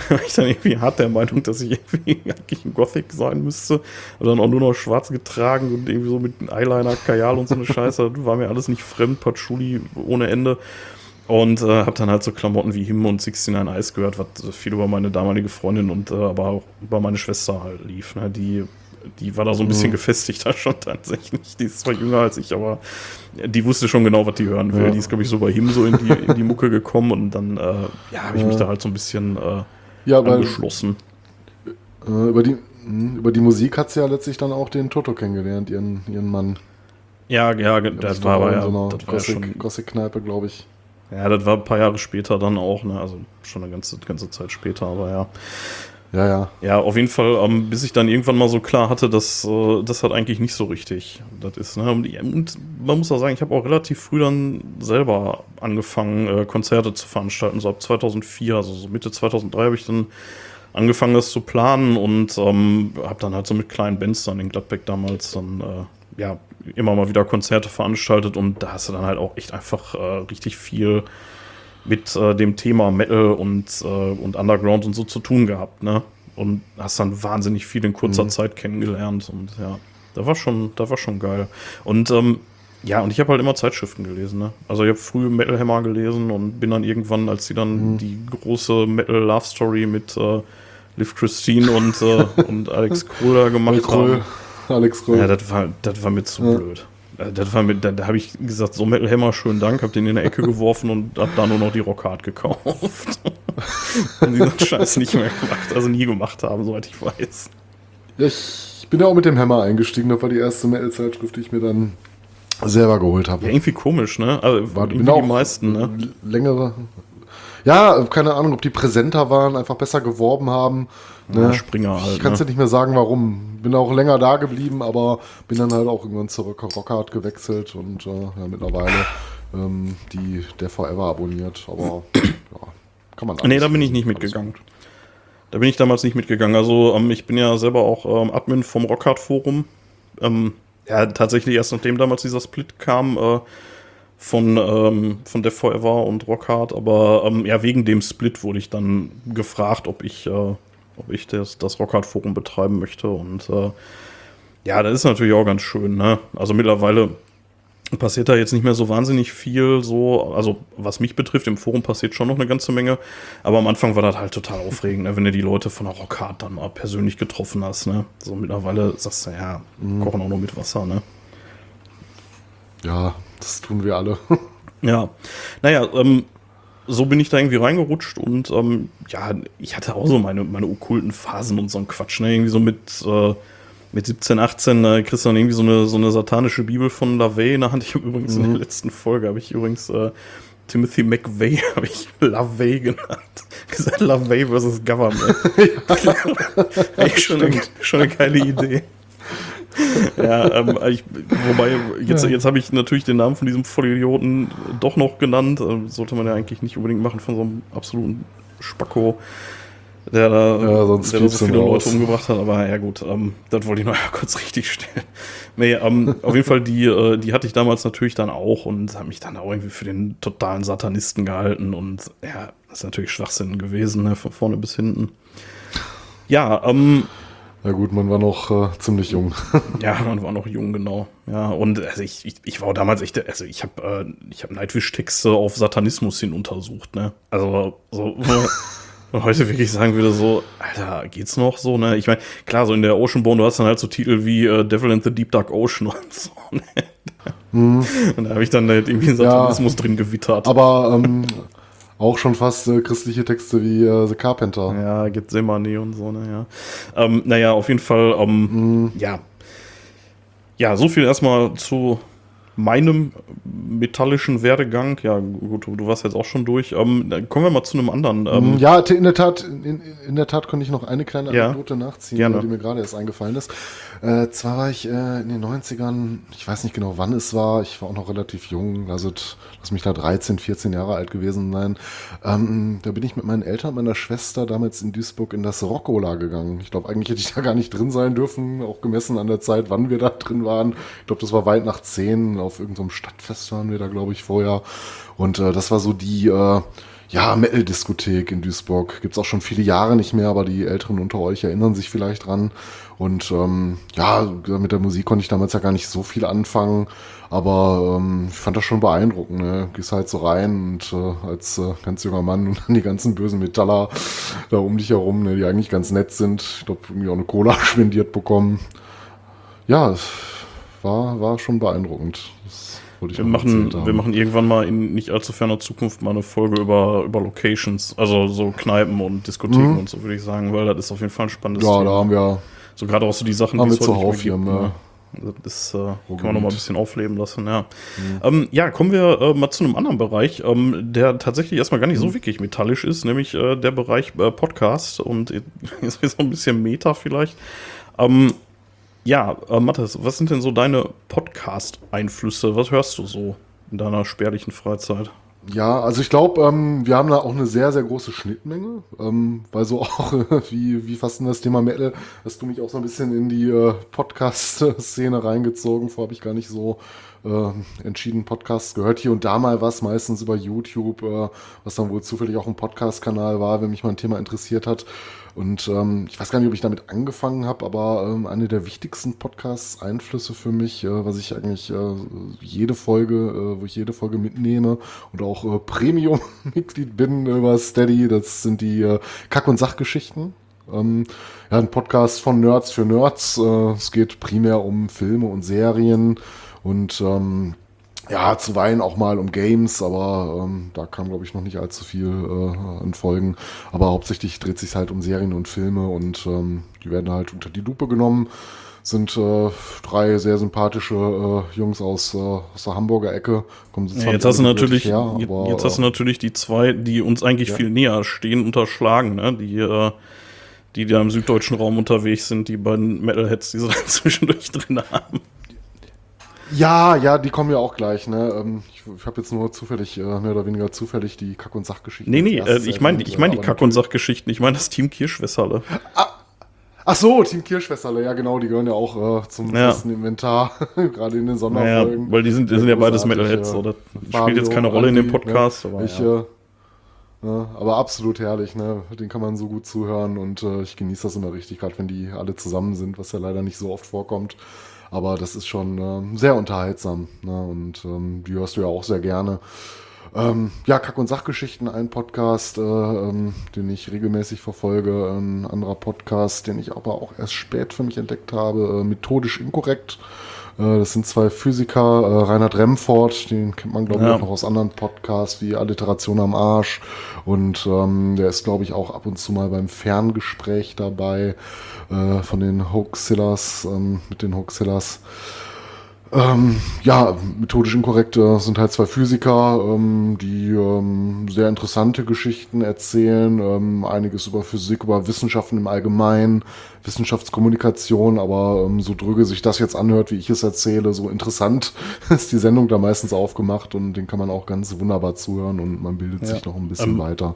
B: da war ich dann irgendwie hart der Meinung, dass ich irgendwie (laughs) eigentlich ein Gothic sein müsste. Und dann auch nur noch schwarz getragen und irgendwie so mit Eyeliner, Kajal und so eine Scheiße. Das (laughs) war mir alles nicht fremd, Patchouli ohne Ende. Und äh, habe dann halt so Klamotten wie Him und 69 Eyes gehört, was viel über meine damalige Freundin und äh, aber auch über meine Schwester halt lief. Ne? Die, die war da so ein bisschen
C: Mhm.
B: gefestigter (laughs) schon tatsächlich. Die ist zwar jünger als ich, aber die wusste schon genau, was die hören will.
C: Ja.
B: Die ist, glaube ich, so bei Him so in die, in die Mucke gekommen und dann äh, ja, habe ich
C: Ja.
B: mich da halt so ein bisschen äh,
C: Ja, weil
B: angeschlossen.
C: äh, über, die, mh, über die Musik hat sie ja letztlich dann auch den Toto kennengelernt, ihren, ihren Mann.
B: Ja, ja, das war aber ja,
C: so
B: das war ja schon,
C: Gothic- Gothic-Kneipe, glaube ich.
B: Ja, das war ein paar Jahre später dann auch, ne? Also schon eine ganze, ganze Zeit später, aber ja.
C: Ja, ja.
B: Ja, auf jeden Fall, ähm, bis ich dann irgendwann mal so klar hatte, dass äh, das hat eigentlich nicht so richtig das ist. Ne? Und, und man muss auch sagen, ich habe auch relativ früh dann selber angefangen, äh, Konzerte zu veranstalten, so ab 2004, also so Mitte 2003 habe ich dann angefangen, das zu planen und ähm, habe dann halt so mit kleinen Bands dann in Gladbeck damals dann äh, ja immer mal wieder Konzerte veranstaltet und da hast du dann halt auch echt einfach äh, richtig viel mit äh, dem Thema Metal und, äh, und Underground und so zu tun gehabt, ne? Und hast dann wahnsinnig viel in kurzer
C: Mhm.
B: Zeit kennengelernt und ja, da war schon, da war schon geil. Und ähm, ja, und ich habe halt immer Zeitschriften gelesen, ne? Also ich habe früh Metal Hammer gelesen und bin dann irgendwann, als sie dann
C: Mhm.
B: die große Metal Love Story mit äh, Liv Christine und, äh, (laughs) und Alex Kruller gemacht haben.
C: Alex Kröll.
B: Ja, das war, das war mir zu
C: Ja.
B: blöd. Äh, Das war mir, da, da habe ich gesagt, so Metal Hammer, schönen Dank, hab den in der Ecke geworfen und hab da nur noch die Rockhard gekauft. (laughs) und diesen Scheiß nicht mehr gemacht, also nie gemacht haben, soweit ich weiß.
C: Ja, ich bin ja auch mit dem Hammer eingestiegen. Das war die erste Metal-Zeitschrift, die ich mir dann selber geholt habe.
B: Ja, irgendwie komisch, ne? Also
C: War,
B: irgendwie die meisten, ne?
C: Längere. Ja, keine Ahnung, ob die präsenter waren, einfach besser geworben haben. Ne?
B: Ja, Springer halt,
C: Ich kann es
B: ne?
C: dir nicht mehr sagen, warum. Bin auch länger da geblieben, aber bin dann halt auch irgendwann zurück auf Rockhard gewechselt und äh, ja, mittlerweile ähm, die der Forever abonniert. Aber ja, kann man
B: Nee, da bin ich nicht mitgegangen. Da bin ich damals nicht mitgegangen. Also ähm, ich bin ja selber auch ähm, Admin vom Rockhard Forum. Ähm, ja, tatsächlich erst nachdem damals dieser Split kam äh, von, ähm, von Death Forever und Rockhard. Aber ähm, ja, wegen dem Split wurde ich dann gefragt, ob ich, äh, ob ich das, das Rockhard Forum betreiben möchte. Und äh, ja, das ist natürlich auch ganz schön. Ne? Also mittlerweile passiert da jetzt nicht mehr so wahnsinnig viel, so, also was mich betrifft, im Forum passiert schon noch eine ganze Menge, aber am Anfang war das halt total aufregend, ne, wenn du die Leute von der Rockhard dann mal persönlich getroffen hast, ne. So mittlerweile sagst du, ja, kochen auch nur mit Wasser, ne.
C: Ja, das tun wir alle. (laughs)
B: Ja, naja, ähm, so bin ich da irgendwie reingerutscht und ähm, ja, ich hatte auch so meine, meine okkulten Phasen und so ein Quatsch, ne? Irgendwie so mit, äh, mit 17, 18 äh, kriegst du dann irgendwie so eine, so eine satanische Bibel von LaVey in der Hand. Ich habe (laughs) übrigens in der letzten Folge, habe ich übrigens äh, Timothy McVeigh, (laughs) habe ich LaVey genannt. (laughs) Gesagt, LaVey versus Government. Eigentlich schon, eine, schon eine geile Idee. (laughs) ja, ähm, ich, wobei, jetzt, jetzt habe ich natürlich den Namen von diesem Vollidioten doch noch genannt. Ähm, sollte man ja eigentlich nicht unbedingt machen von so einem absoluten Spacko, der da,
C: Ja, sonst
B: der da so viele
C: raus.
B: Leute umgebracht hat. Aber ja gut, ähm, das wollte ich noch (laughs) kurz richtig stellen. Nee, ähm, auf jeden Fall, die, äh, die hatte ich damals natürlich dann auch und habe mich dann auch irgendwie für den totalen Satanisten gehalten. Und ja, das ist natürlich Schwachsinn gewesen, ne, von vorne bis hinten. Ja, ähm,
C: Ja gut, man war noch äh, ziemlich jung. (laughs)
B: ja, man war noch jung, genau. Ja, und also ich, ich, ich war damals echt, also ich habe äh, ich hab Nightwish-Texte auf Satanismus hin untersucht, ne? Also so, wo man (laughs) heute wirklich sagen würde, so, Alter, geht's noch so, ne? Ich meine, klar, so in der Oceanborn, du hast dann halt so Titel wie äh, Devil and the Deep Dark Ocean (laughs) und so, ne? Und da habe ich dann halt irgendwie Satanismus drin gewittert.
C: Aber ähm, auch schon fast äh, christliche Texte wie äh, The Carpenter.
B: Ja, Gethsemane und so, ne, ja. Ähm, naja, auf jeden Fall, ähm, ja. Ja, so viel erstmal zu meinem metallischen Werdegang, ja gut, du warst jetzt auch schon durch. Ähm, kommen wir mal zu einem anderen. Ähm,
C: ja, in der Tat, in, in der Tat konnte ich noch eine kleine
B: Ja.
C: Anekdote nachziehen,
B: Gerne.
C: die mir gerade erst eingefallen ist. Äh, zwar war ich äh, in den 90ern, ich weiß nicht genau wann es war, ich war auch noch relativ jung, also lass mich da 13, 14 Jahre alt gewesen sein. Ähm, da bin ich mit meinen Eltern und meiner Schwester damals in Duisburg in das Rockola gegangen. Ich glaube, eigentlich hätte ich da gar nicht drin sein dürfen, auch gemessen an der Zeit, wann wir da drin waren. Ich glaube, das war weit nach 10, auf irgendeinem Stadtfest waren wir da, glaube ich, vorher. Und äh, das war so die, äh, ja, Metal-Diskothek in Duisburg. Gibt's auch schon viele Jahre nicht mehr, aber die Älteren unter euch erinnern sich vielleicht dran. Und ähm, ja, mit der Musik konnte ich damals ja gar nicht so viel anfangen, aber ähm, ich fand das schon beeindruckend. Ne? Gehst halt so rein und äh, als äh, ganz junger Mann und dann die ganzen bösen Metaller da um dich herum, ne, die eigentlich ganz nett sind. Ich glaube, irgendwie auch eine Cola (laughs) spendiert bekommen. Ja, es war, war schon beeindruckend. Wollte ich
B: Wir machen,
C: haben.
B: wir machen irgendwann mal in nicht allzu ferner Zukunft mal eine Folge über, über Locations, also so Kneipen und Diskotheken
C: Mhm.
B: und so, würde ich sagen, weil das ist auf jeden Fall ein spannendes
C: ja, da
B: Thema.
C: haben wir
B: So gerade auch so die Sachen,
C: Haben
B: die es
C: wir
B: heute nicht mehr gibt,
C: ne?
B: ne? Das äh, kann man noch mal ein bisschen aufleben lassen, ja. Ähm, ja, kommen wir äh, mal zu einem anderen Bereich, ähm, der tatsächlich erstmal gar nicht so wirklich metallisch ist, nämlich äh, der Bereich äh, Podcast und (laughs) jetzt ist so ein bisschen Meta vielleicht. Ähm, ja, äh, Mathis, was sind denn so deine Podcast-Einflüsse? Was hörst du so in deiner spärlichen Freizeit?
C: Ja, also ich glaube, ähm, wir haben da auch eine sehr, sehr große Schnittmenge, ähm, weil so (laughs) auch wie, wie fast in das Thema Metal hast du mich auch so ein bisschen in die äh, Podcast-Szene reingezogen. Vorher habe ich gar nicht so äh, entschieden Podcasts gehört. Hier und da mal was, meistens über YouTube, äh, was dann wohl zufällig auch ein Podcast-Kanal war, wenn mich mal ein Thema interessiert hat. Und ähm, ich weiß gar nicht, ob ich damit angefangen habe, aber ähm, eine der wichtigsten Podcasts-Einflüsse für mich, äh, was ich eigentlich äh, jede Folge, äh, wo ich jede Folge mitnehme und auch äh, Premium-Mitglied bin über Steady, das sind die äh, Kack- und Sachgeschichten. Ähm, ja, ein Podcast von Nerds für Nerds. Äh, es geht primär um Filme und Serien und ähm, ja, zuweilen auch mal um Games, aber ähm, da kam, glaube ich, noch nicht allzu viel äh, an Folgen. Aber hauptsächlich dreht sich halt um Serien und Filme und ähm, die werden halt unter die Lupe genommen. Sind äh, drei sehr sympathische äh, Jungs aus, äh, aus der Hamburger Ecke. Kommen sie
B: Ja, jetzt hast du natürlich,
C: her,
B: jetzt,
C: aber,
B: jetzt hast du natürlich die zwei, die uns eigentlich
C: Ja.
B: viel näher stehen, unterschlagen, ne? Die, äh, die da im süddeutschen Raum unterwegs sind, die beiden Metalheads, die sie (laughs) da zwischendurch drin haben.
C: Ja, ja, die kommen ja auch gleich. Ne? Ähm, Ich, ich habe jetzt nur zufällig, äh, mehr oder weniger zufällig, die Kack- und Sachgeschichten.
B: Nee, nee, äh, ich meine ich mein die
C: aber
B: Kack- und Sachgeschichten, ich meine das Team Kirschwässerle.
C: Ach so, Team Kirschwässerle, ja genau, die gehören ja auch äh, zum
B: Ja.
C: festen Inventar, (laughs) gerade in den Sonderfolgen.
B: weil die sind, die sind ja beides Metalheads,
C: ja. Fabio,
B: spielt jetzt keine Rolle in dem Podcast,
C: ne?
B: aber
C: ich,
B: ja.
C: äh, ne, aber absolut herrlich, ne? Den kann man so gut zuhören und äh, ich genieße das immer richtig, gerade wenn die alle zusammen sind, was ja leider nicht so oft vorkommt. Aber das ist schon ähm, sehr unterhaltsam, ne? Und ähm, die hörst du ja auch sehr gerne. Ähm, ja, Kack- und Sachgeschichten, ein Podcast, äh, ähm, den ich regelmäßig verfolge. Ein anderer Podcast, den ich aber auch erst spät für mich entdeckt habe, äh, methodisch inkorrekt. Äh, das sind zwei Physiker, äh, Reinhard Remford, den kennt man, glaube ich,
B: Ja.
C: auch noch aus anderen Podcasts wie Alliteration am Arsch. Und ähm, der ist, glaube ich, auch ab und zu mal beim Ferngespräch dabei äh, von den Hoaxillas, ähm, mit den Hoaxillas. Ähm, ja, methodisch inkorrekt äh, sind halt zwei Physiker, ähm, die ähm, sehr interessante Geschichten erzählen, ähm, einiges über Physik, über Wissenschaften im Allgemeinen, Wissenschaftskommunikation, aber ähm, so drüge sich das jetzt anhört, wie ich es erzähle, so interessant (laughs) ist die Sendung da meistens aufgemacht. Und den kann man auch ganz wunderbar zuhören und man bildet sich noch ein bisschen
B: Ähm,
C: weiter.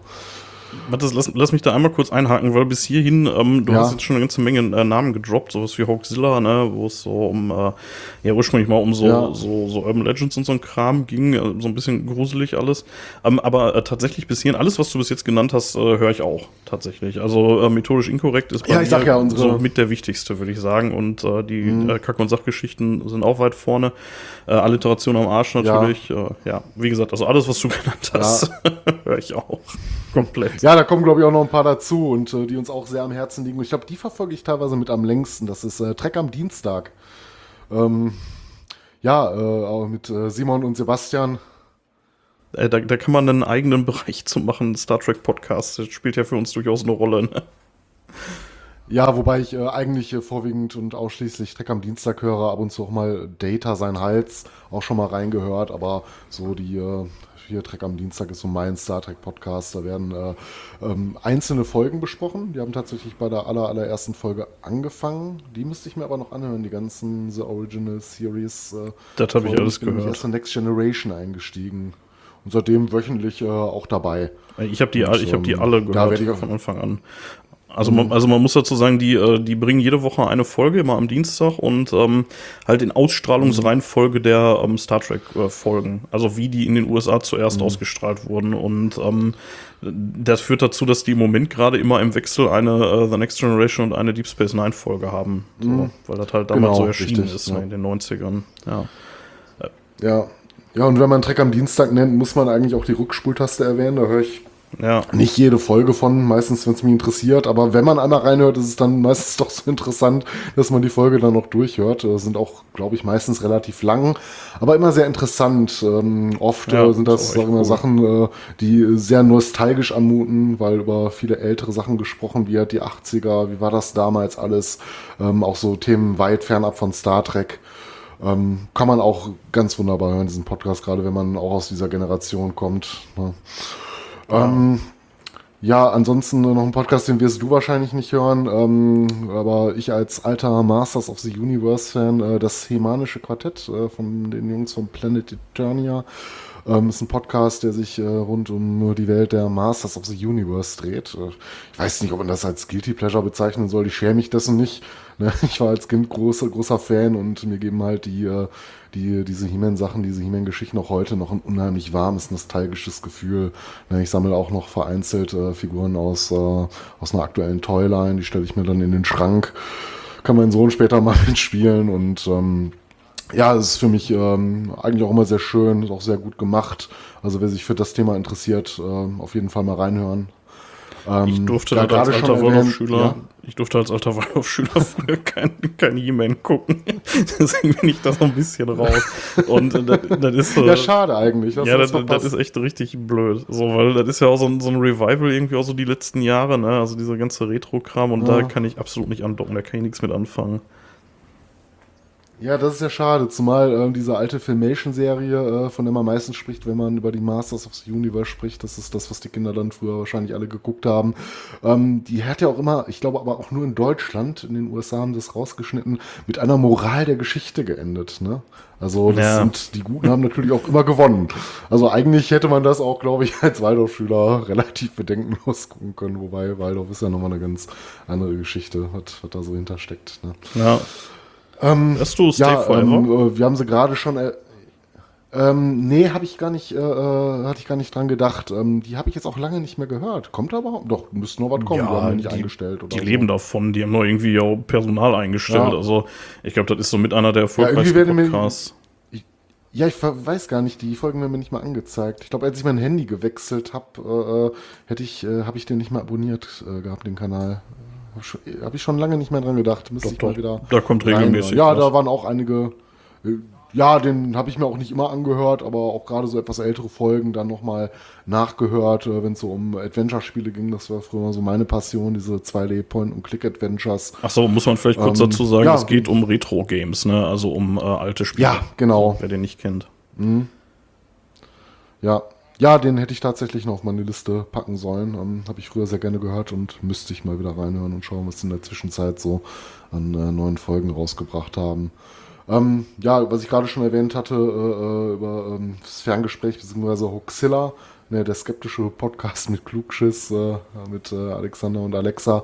B: Warte, lass, lass mich da einmal kurz einhaken, weil bis hierhin, ähm, du
C: Ja.
B: hast jetzt schon eine ganze Menge äh, Namen gedroppt, sowas wie Hoaxilla, ne, wo es so um, äh, ja, ursprünglich mal um so,
C: Ja.
B: so, so Urban Legends und so ein Kram ging, äh, so ein bisschen gruselig alles. Ähm, aber äh, tatsächlich bis hierhin, alles, was du bis jetzt genannt hast, äh, höre ich auch tatsächlich. Also äh, methodisch inkorrekt ist bei
C: Ja, ja,
B: so mit der wichtigste, würde ich sagen. Und äh, die äh, Kack- und Sachgeschichten sind auch weit vorne. Äh, Alliteration am Arsch natürlich. Ja, äh, ja. wie gesagt, also alles, was du (laughs) genannt hast, (laughs) höre ich auch. Komplett.
C: Ja, da kommen, glaube ich, auch noch ein paar dazu und äh, die uns auch sehr am Herzen liegen. Und ich glaube, die verfolge ich teilweise mit am längsten. Das ist äh, Trek am Dienstag. Ähm, ja, äh, auch mit äh, Simon und Sebastian.
B: Äh, da, da kann man einen eigenen Bereich zu machen, Star Trek Podcast. Das spielt ja für uns durchaus eine Rolle. Ne?
C: Ja, wobei ich äh, eigentlich äh, vorwiegend und ausschließlich Trek am Dienstag höre, ab und zu auch mal Data sein Hals auch schon mal reingehört, aber so die äh, hier Trek am Dienstag ist so mein Star Trek Podcast, da werden äh, ähm, einzelne Folgen besprochen. Die haben tatsächlich bei der aller, allerersten Folge angefangen. Die müsste ich mir aber noch anhören, die ganzen The Original Series. Äh,
B: Das habe ich alles
C: bin
B: gehört.
C: erst in Next Generation eingestiegen und seitdem wöchentlich äh, auch dabei.
B: Ich habe die,
C: Und,
B: ich hab die
C: ähm,
B: alle
C: da
B: gehört
C: werd ich auch-
B: von Anfang an. Also man, also man muss dazu sagen, die, äh, die bringen jede Woche eine Folge, immer am Dienstag und ähm, halt in Ausstrahlungsreihenfolge der ähm, Star Trek-Folgen. also wie die in den USA zuerst ausgestrahlt wurden. Und ähm, das führt dazu, dass die im Moment gerade immer im Wechsel eine äh, The Next Generation und eine Deep Space Nine-Folge haben. So, Weil das halt damals
C: Genau,
B: so erschienen
C: richtig,
B: ist
C: ja.
B: in den 90ern. Ja.
C: Ja. Ja, und wenn man Trek am Dienstag nennt, muss man eigentlich auch die Rückspultaste erwähnen. Da höre ich
B: Ja.
C: nicht jede Folge von, meistens, wenn es mich interessiert. Aber wenn man einmal reinhört, ist es dann meistens (laughs) doch so interessant, dass man die Folge dann noch durchhört. Äh, sind auch, glaube ich, meistens relativ lang, aber immer sehr interessant. Ähm, oft
B: Ja,
C: äh, sind das mal,
B: cool.
C: Sachen, äh, die sehr nostalgisch anmuten, weil über viele ältere Sachen gesprochen wird, die 80er, wie war das damals alles? Ähm, auch so Themen weit fernab von Star Trek. Ähm, kann man auch ganz wunderbar hören, diesen Podcast, gerade wenn man auch aus dieser Generation kommt. Ne? Ähm, ja, ansonsten noch ein Podcast, den wirst du wahrscheinlich nicht hören, ähm, aber ich als alter Masters of the Universe-Fan, äh, das Hemanische Quartett äh, von den Jungs von Planet Eternia, ähm, ist ein Podcast, der sich äh, rund um die Welt der Masters of the Universe dreht. Äh, ich weiß nicht, ob man das als Guilty Pleasure bezeichnen soll, ich schäme mich dessen nicht. (laughs) Ne? Ich war als Kind großer, großer Fan und mir geben halt die, äh, die, diese He-Man-Sachen, diese He-Man-Geschichten auch heute noch ein unheimlich warmes, nostalgisches Gefühl. Ne, Ich sammle auch noch vereinzelt äh, Figuren aus, äh, aus einer aktuellen Toyline, die stelle ich mir dann in den Schrank. Kann mein Sohn später (laughs) mal mitspielen und ähm, ja, es ist für mich ähm, eigentlich auch immer sehr schön, ist auch sehr gut gemacht. Also wer sich für das Thema interessiert, ähm, auf jeden Fall mal reinhören. Ähm,
B: Ich durfte halt als
C: gerade schon
B: alter
C: erwähnt,
B: Waldorf-Schüler,
C: ja.
B: Ich durfte als alter Waldorf-Schüler (laughs) früher kein, kein He-Man gucken. (laughs) Deswegen bin ich da so ein bisschen raus. Und äh, das, das ist so.
C: Ja, schade eigentlich.
B: ja,
C: das
B: das, ist echt richtig blöd. So, weil das ist ja auch so ein, so ein Revival irgendwie auch so die letzten Jahre, ne? Also dieser ganze Retro-Kram und da
C: Ja.
B: kann ich absolut nicht andocken, da kann ich nichts mit anfangen.
C: Ja, das ist ja schade, zumal ähm, diese alte Filmation-Serie, äh, von der man meistens spricht, wenn man über die Masters of the Universe spricht, das ist das, was die Kinder dann früher wahrscheinlich alle geguckt haben. Ähm, die hat ja auch immer, ich glaube aber auch nur in Deutschland, in den USA haben das rausgeschnitten, mit einer Moral der Geschichte geendet. Ne? Also das
B: Ja.
C: sind, die Guten haben natürlich auch immer gewonnen. Also eigentlich hätte man das auch, glaube ich, (laughs) als Waldorf-Schüler relativ bedenkenlos gucken können, wobei Waldorf ist ja nochmal eine ganz andere Geschichte, was, was da so hintersteckt. Ne?
B: Ja.
C: Ähm,
B: Hast du Stay
C: ja,
B: Forever?
C: ähm, äh, wir haben sie gerade schon. Äh, ähm, nee, habe ich gar nicht, äh, äh, hatte ich gar nicht dran gedacht. Ähm, die habe ich jetzt auch lange nicht mehr gehört. Kommt aber? Doch, müsste noch was kommen. die haben wir nicht
B: die,
C: eingestellt oder
B: die
C: so.
B: leben davon, die haben noch irgendwie auch Personal eingestellt.
C: Ja.
B: Also ich glaube, das ist so mit einer der erfolgreichsten
C: mir-
B: Podcasts.
C: Ja, ich weiß gar nicht. Die Folgen werden mir nicht mal angezeigt. Ich glaube, als ich mein Handy gewechselt habe, äh, hätte ich, äh, habe ich den nicht mehr abonniert äh, gehabt, den Kanal. Habe ich schon lange nicht mehr dran gedacht. Müsste
B: Doch, doch.
C: wieder.
B: Da kommt regelmäßig
C: Ja,
B: was.
C: da waren auch einige. äh, Ja, den habe ich mir auch nicht immer angehört, aber auch gerade so etwas ältere Folgen dann nochmal nachgehört, wenn es so um Adventure-Spiele ging. Das war früher so meine Passion, diese 2D-Point- und Click-Adventures.
B: Ach so, muss man vielleicht kurz
C: Ähm,
B: dazu sagen,
C: ja.
B: es geht um Retro-Games, ne? Also um äh, alte Spiele.
C: Ja, genau.
B: Wer den nicht kennt.
C: Ja. Ja, den hätte ich tatsächlich noch auf meine Liste packen sollen. Ähm, Habe ich früher sehr gerne gehört und müsste ich mal wieder reinhören und schauen, was sie in der Zwischenzeit so an äh, neuen Folgen rausgebracht haben. Ähm, ja, was ich gerade schon erwähnt hatte, äh, äh, über ähm, das Ferngespräch bzw. Hoxilla, ne, der skeptische Podcast (laughs) mit Klugschiss, äh, mit äh, Alexander und Alexa,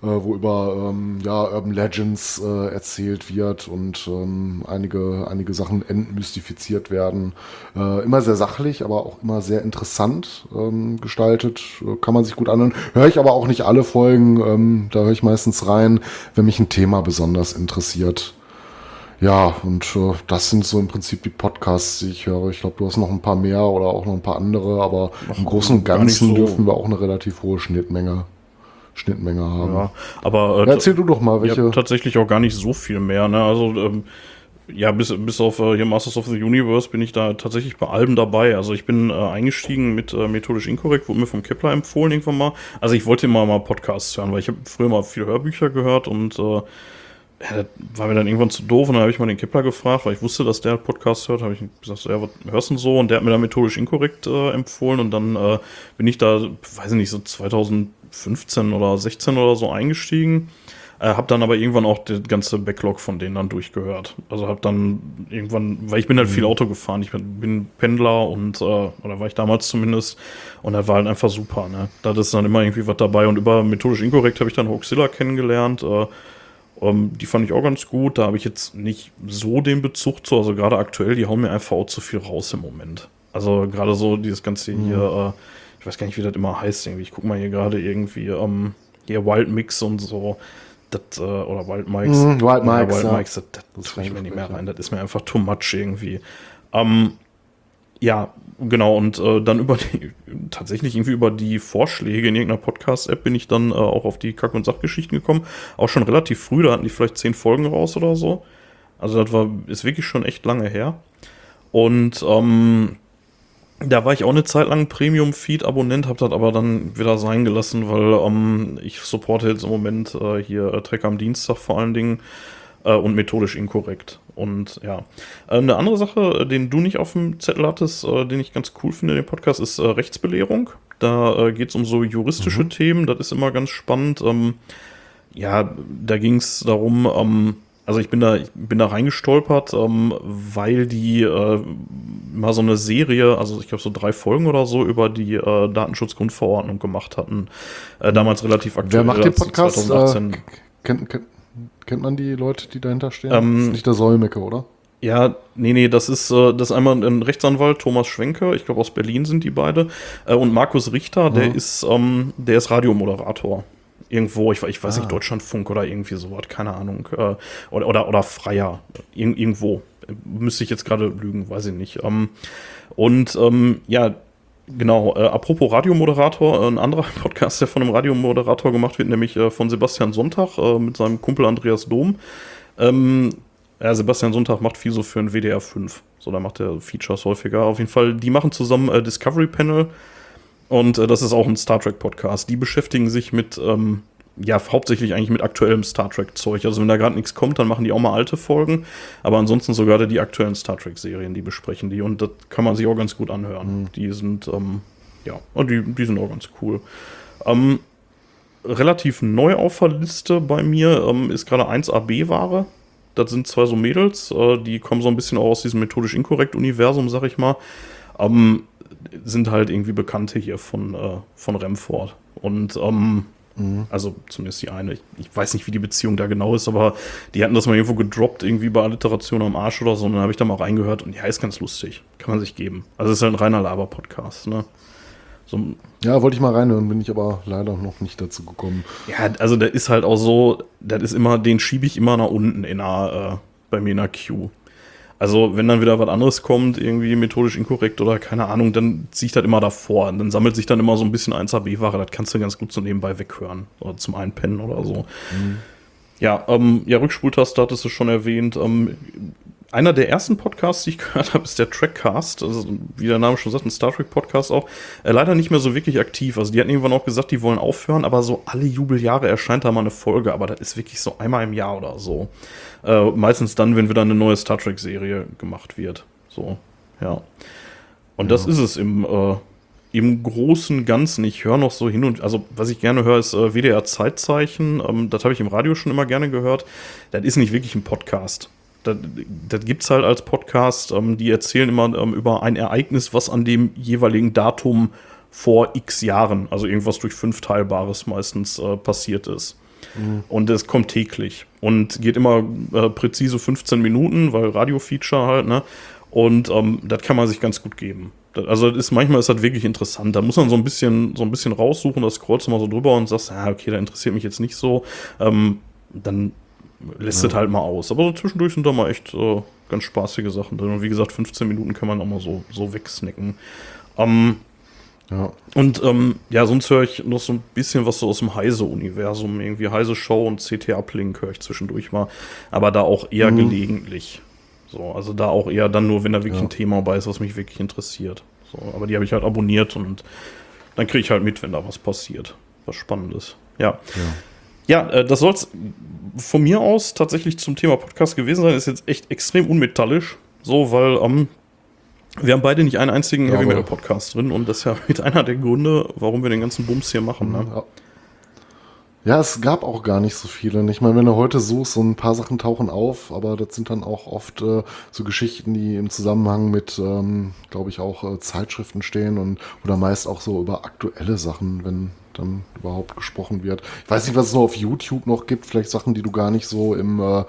C: wo über ähm, ja, Urban Legends äh, erzählt wird und ähm, einige, einige Sachen entmystifiziert werden. Äh, immer sehr sachlich, aber auch immer sehr interessant ähm, gestaltet. Äh, kann man sich gut anhören. Höre ich aber auch nicht alle Folgen. Ähm, da höre ich meistens rein, wenn mich ein Thema besonders interessiert. Ja, und äh, das sind so im Prinzip die Podcasts, die ich höre. Ich glaube, du hast noch ein paar mehr oder auch noch ein paar andere, aber im Großen und Ganzen
B: so.
C: dürfen wir auch eine relativ hohe Schnittmenge, Schnittmenge haben.
B: Ja, aber äh,
C: Ja, erzähl du doch mal,
B: ja,
C: welche.
B: tatsächlich auch gar nicht so viel mehr. Ne? Also ähm, Ja, bis, bis auf äh, hier Masters of the Universe bin ich da tatsächlich bei Alben dabei. Also ich bin äh, eingestiegen mit äh, Methodisch Inkorrekt, wurde mir vom Kepler empfohlen irgendwann mal. Also ich wollte immer mal Podcasts hören, weil ich habe früher mal viele Hörbücher gehört und äh, ja, das war mir dann irgendwann zu doof und dann habe ich mal den Kepler gefragt, weil ich wusste, dass der Podcast hört. habe ich gesagt, so, ja, was hörst du denn so? Und der hat mir dann methodisch inkorrekt äh, empfohlen und dann äh, bin ich da, weiß ich nicht, so 2015 oder 16 oder so eingestiegen. Äh, hab dann aber irgendwann auch den ganze Backlog von denen dann durchgehört. Also hab dann irgendwann, weil ich bin halt viel mhm. Auto gefahren, ich bin, bin Pendler und, äh, oder war ich damals zumindest, und das war halt einfach super, ne? Da ist dann immer irgendwie was dabei und über methodisch inkorrekt habe ich dann Hoaxilla kennengelernt, äh, um, ähm, die fand ich auch ganz gut. Da habe ich jetzt nicht so den Bezug zu. Also gerade aktuell, die hauen mir einfach auch zu viel raus im Moment. Also gerade so dieses ganze mhm. hier, äh, ich weiß gar nicht, wie das immer heißt. Irgendwie. Ich gucke mal hier gerade irgendwie, ähm, hier Wild Mix und so. Das, äh, oder Wild Mikes.
C: Mhm, Wild Mikes. Ja,
B: Wild Mikes, das, das, das tue ich mir nicht mehr rein. Das ist mir einfach too much irgendwie. Um, ja, genau, und äh, dann über die, (laughs) tatsächlich irgendwie über die Vorschläge in irgendeiner Podcast-App bin ich dann äh, auch auf die Kack- und Sachgeschichten gekommen. Auch schon relativ früh, da hatten die vielleicht zehn Folgen raus oder so. Also das war, ist wirklich schon echt lange her. Und ähm, da war ich auch eine Zeit lang Premium-Feed-Abonnent, habe das aber dann wieder sein gelassen, weil ähm, ich supporte jetzt im Moment äh, hier äh, Track am Dienstag vor allen Dingen äh, und methodisch inkorrekt. Und ja, äh, eine andere Sache, äh, den du nicht auf dem Zettel hattest, äh, den ich ganz cool finde, den Podcast, ist äh, Rechtsbelehrung. Da äh, geht es um so juristische mhm. Themen, das ist immer ganz spannend. Ähm, ja, da ging es darum, ähm, also ich bin da, ich bin da reingestolpert, ähm, weil die äh, mal so eine Serie, also ich glaube so drei Folgen oder so über die äh, Datenschutzgrundverordnung gemacht hatten. Äh, damals relativ aktuell.
C: Wer macht den Podcast? 2018. Äh, kennt, kennt, Kennt man die Leute, die dahinter stehen? Ähm, das ist nicht der Säumecke, oder?
B: Ja, nee, nee, das ist, äh, das ist einmal ein Rechtsanwalt, Thomas Schwenker, ich glaube aus Berlin sind die beide, äh, und Markus Richter, der mhm. ist, ähm, der ist Radiomoderator. Irgendwo, ich, ich weiß ah. nicht, Deutschlandfunk oder irgendwie sowas, keine Ahnung. Äh, oder, oder, oder Freier, Ir irgendwo. Müsste ich jetzt gerade lügen, weiß ich nicht. Ähm, und ähm, ja, Genau, äh, apropos Radiomoderator, äh, ein anderer (laughs) Podcast, der von einem Radiomoderator gemacht wird, nämlich äh, von Sebastian Sonntag äh, mit seinem Kumpel Andreas Dom. Ähm, ja, Sebastian Sonntag macht viel so für ein WDR 5. So, da macht er Features häufiger. Auf jeden Fall, die machen zusammen äh, Discovery Panel und äh, das ist auch ein Star Trek Podcast. Die beschäftigen sich mit ähm, ja, hauptsächlich eigentlich mit aktuellem Star Trek-Zeug. Also wenn da gerade nichts kommt, dann machen die auch mal alte Folgen. Aber ansonsten sogar die aktuellen Star Trek-Serien, die besprechen die. Und das kann man sich auch ganz gut anhören. Mhm. Die sind, ähm, ja, die, die sind auch ganz cool. Ähm, relativ neu auf der Liste bei mir ähm, ist gerade 1AB-Ware. Das sind zwei so Mädels, äh, die kommen so ein bisschen auch aus diesem methodisch inkorrekt Universum, sag ich mal. Ähm, sind halt irgendwie Bekannte hier von, äh, von Remford. Und ähm, Mhm. Also zumindest die eine. Ich, ich, weiß nicht, wie die Beziehung da genau ist, aber die hatten das mal irgendwo gedroppt, irgendwie bei Alliteration am Arsch oder so. Und dann habe ich da mal reingehört und ja, ist ganz lustig. Kann man sich geben. Also es ist halt ein reiner Laber-Podcast, ne?
C: So, ja, wollte ich mal reinhören, bin ich aber leider noch nicht dazu gekommen.
B: Ja, also der ist halt auch so, das ist immer, den schiebe ich immer nach unten in einer, äh, bei mir in der Queue. Also, wenn dann wieder was anderes kommt, irgendwie methodisch inkorrekt oder keine Ahnung, dann ziehe ich das immer davor. Und dann sammelt sich dann immer so ein bisschen 1AB-Ware, das kannst du ganz gut so nebenbei weghören. Oder zum Einpennen oder so. Mhm. Ja, ähm, ja, Rückspultaste hattest du schon erwähnt. Ähm, einer der ersten Podcasts, die ich (laughs) gehört habe, ist der Trackcast. Also, wie der Name schon sagt, ein Star Trek Podcast auch. Äh, leider nicht mehr so wirklich aktiv. Also, die hatten irgendwann auch gesagt, die wollen aufhören, aber so alle Jubeljahre erscheint da mal eine Folge. Aber das ist wirklich so einmal im Jahr oder so. Äh, meistens dann, wenn wieder eine neue Star Trek-Serie gemacht wird. So, ja. Und ja. das ist es im, äh, im großen Ganzen. Ich höre noch so hin und also was ich gerne höre, ist äh, WDR Zeitzeichen. Ähm, das habe ich im Radio schon immer gerne gehört. Das ist nicht wirklich ein Podcast das, das gibt es halt als Podcast. Ähm, die erzählen immer ähm, über ein Ereignis, was an dem jeweiligen Datum vor x Jahren, also irgendwas durch fünf Teilbares meistens äh, passiert ist. Mhm. Und es kommt täglich und geht immer äh, präzise 15 Minuten, weil Radio-Feature halt, ne? Und ähm, das kann man sich ganz gut geben. Das, also das ist, manchmal ist das wirklich interessant. Da muss man so ein bisschen, so ein bisschen raussuchen, das scrollst du mal so drüber und sagst, ja, okay, da interessiert mich jetzt nicht so. Ähm, dann listet ja. halt mal aus. Aber so zwischendurch sind da mal echt äh, ganz spaßige Sachen drin. Und wie gesagt, 15 Minuten kann man auch mal so, so wegsnacken. Ähm, ja. Und ähm, ja, sonst höre ich noch so ein bisschen was so aus dem Heise-Universum. Irgendwie Heise-Show und CT-Uplink höre ich zwischendurch mal. Aber da auch eher mhm. gelegentlich. So, also da auch eher dann nur, wenn da wirklich
C: Ja.
B: ein Thema bei ist, was mich wirklich interessiert. So, aber die habe ich halt abonniert und dann kriege ich halt mit, wenn da was passiert. Was Spannendes. Ja. Ja, äh, das soll es von mir aus tatsächlich zum Thema Podcast gewesen sein. Ist jetzt echt extrem unmetallisch. So, weil ähm, wir haben beide nicht einen einzigen Heavy Metal Podcast drin und das ist ja (laughs) mit einer der Gründe, warum wir den ganzen Bums hier machen. Ne?
C: Ja. Ja, es gab auch gar nicht so viele. Ich meine, wenn du heute suchst, so ein paar Sachen tauchen auf, aber das sind dann auch oft äh, so Geschichten, die im Zusammenhang mit, ähm, glaube ich, auch äh, Zeitschriften stehen und oder meist auch so über aktuelle Sachen, wenn dann überhaupt gesprochen wird. Ich weiß nicht, was es noch auf YouTube noch gibt, vielleicht Sachen, die du gar nicht so im, äh,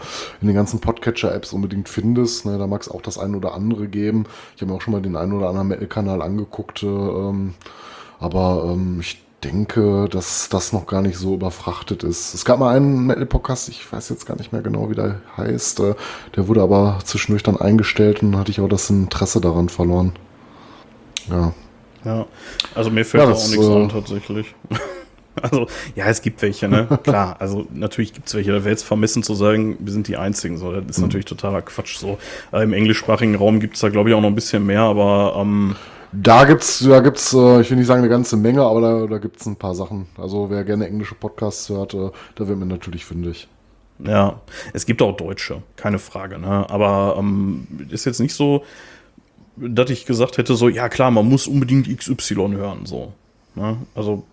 C: in den ganzen Podcatcher-Apps unbedingt findest. Ne? Da mag es auch das ein oder andere geben. Ich habe mir auch schon mal den einen oder anderen Metal-Kanal angeguckt, äh, ähm, aber ähm, ich denke, dass das noch gar nicht so überfrachtet ist. Es gab mal einen Metal-Podcast, ich weiß jetzt gar nicht mehr genau, wie der heißt. äh, Der wurde aber zwischendurch dann eingestellt und hatte ich auch das Interesse daran verloren. Ja.
B: Ja, also mir fällt
C: Ja,
B: da
C: das,
B: auch nichts
C: äh,
B: an tatsächlich. (laughs) also, ja, es gibt welche, ne? (laughs) Klar, also natürlich gibt es welche. Da wäre jetzt vermessen zu sagen, wir sind die Einzigen. So, das ist natürlich totaler Quatsch. So, äh, im englischsprachigen Raum gibt es da, glaube ich, auch noch ein bisschen mehr, aber ähm,
C: Da gibt's, da gibt's, äh, ich will nicht sagen eine ganze Menge, aber da, da gibt's ein paar Sachen. Also wer gerne englische Podcasts hört, äh, da wird man natürlich fündig.
B: ja, es gibt auch Deutsche, keine Frage, ne? Aber ähm, ist jetzt nicht so, dass ich gesagt hätte, so, ja klar, man muss unbedingt XY hören, so. Ne? Also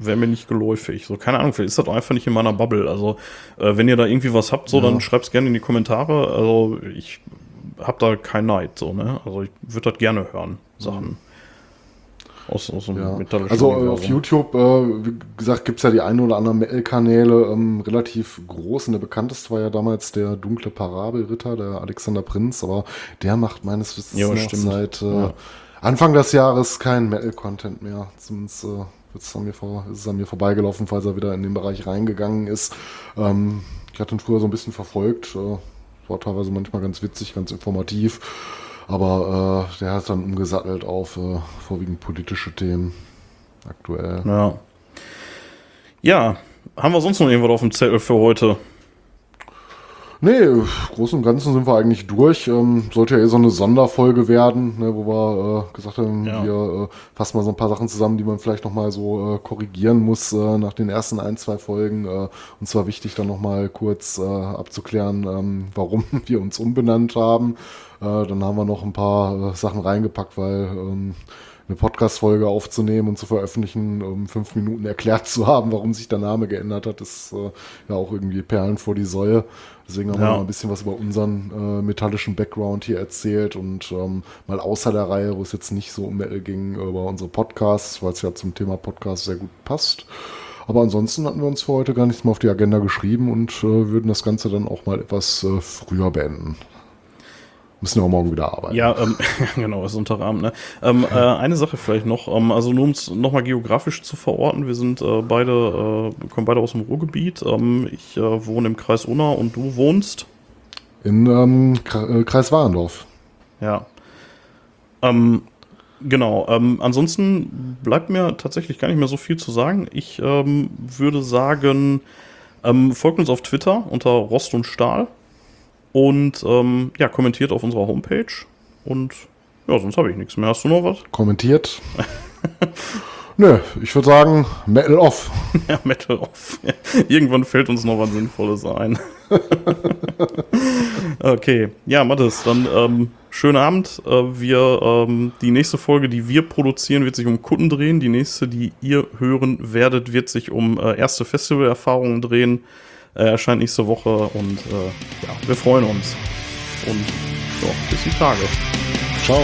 B: wäre mir nicht geläufig. So, keine Ahnung, vielleicht ist das einfach nicht in meiner Bubble. Also, äh, wenn ihr da irgendwie was habt, so,
C: Ja.
B: dann schreibt's gerne in die Kommentare. Also, ich hab da kein Neid, so, ne? Also, ich würde das gerne hören, Sachen. Aus, aus dem
C: Ja.
B: metallischen
C: Also äh, auf YouTube, äh, wie gesagt, gibt's ja die ein oder anderen Metal-Kanäle, ähm, relativ groß. Und der bekannteste war ja damals der dunkle Parabelritter, der Alexander Prinz, aber der macht meines Wissens
B: Ja,
C: seit äh,
B: Ja.
C: Anfang des Jahres kein Metal-Content mehr. Zumindest äh, wird's an mir vor, ist es an mir vorbeigelaufen, falls er wieder in den Bereich reingegangen ist. Ähm, ich hatte ihn früher so ein bisschen verfolgt, äh, war teilweise manchmal ganz witzig, ganz informativ. Aber äh, der hat dann umgesattelt auf äh, vorwiegend politische Themen aktuell.
B: Ja. Ja, haben wir sonst noch irgendwas auf dem Zettel für heute?
C: Nee, im Großen und Ganzen sind wir eigentlich durch. Ähm, sollte ja eh so eine Sonderfolge werden, ne, wo wir äh, gesagt haben,
B: Ja.
C: wir äh, fassen mal so ein paar Sachen zusammen, die man vielleicht nochmal so äh, korrigieren muss äh, nach den ersten ein, zwei Folgen. Äh, und zwar wichtig dann nochmal kurz äh, abzuklären, ähm, warum (laughs) wir uns umbenannt haben. Äh, dann haben wir noch ein paar äh, Sachen reingepackt, weil ähm, eine Podcast-Folge aufzunehmen und zu veröffentlichen, um fünf Minuten erklärt zu haben, warum sich der Name geändert hat, ist äh, ja auch irgendwie Perlen vor die Säue. Deswegen haben wir
B: Ja.
C: mal ein bisschen was über unseren äh, metallischen Background hier erzählt und ähm, mal außer der Reihe, wo es jetzt nicht so um Metal ging, über unsere Podcasts, weil es ja zum Thema Podcast sehr gut passt. Aber ansonsten hatten wir uns für heute gar nichts mehr auf die Agenda geschrieben und äh, würden das Ganze dann auch mal etwas äh, früher beenden. Müssen auch morgen wieder arbeiten.
B: Ja, ähm, (laughs) genau, ist Unterabend, ne? Ähm, äh, eine Sache vielleicht noch, ähm, also nur um es nochmal geografisch zu verorten, wir sind äh, beide, äh, kommen beide aus dem Ruhrgebiet. Ähm, ich äh, wohne im Kreis Unna und du wohnst?
C: In ähm, äh, Kreis Warendorf.
B: Ja. Ähm, genau. Ansonsten bleibt mir tatsächlich gar nicht mehr so viel zu sagen. Ich würde sagen, folgt uns auf Twitter unter Rost und Stahl und ähm, ja, kommentiert auf unserer Homepage. Und ja, sonst habe ich nichts mehr. Hast du noch was? (laughs)
C: Kommentiert. Nö, ich würde sagen, Metal off. (laughs)
B: Ja, Metal off. (laughs) Irgendwann fällt uns noch was Sinnvolles ein. okay, ja, Mathis, dann ähm, schönen Abend. Äh, wir, ähm, die nächste Folge, die wir produzieren, wird sich um Kunden drehen. Die nächste, die ihr hören werdet, wird sich um äh, erste Festivalerfahrungen drehen. Äh, erscheint nächste Woche und äh, ja, wir freuen uns. Und ja, bis die Tage.
C: Ciao.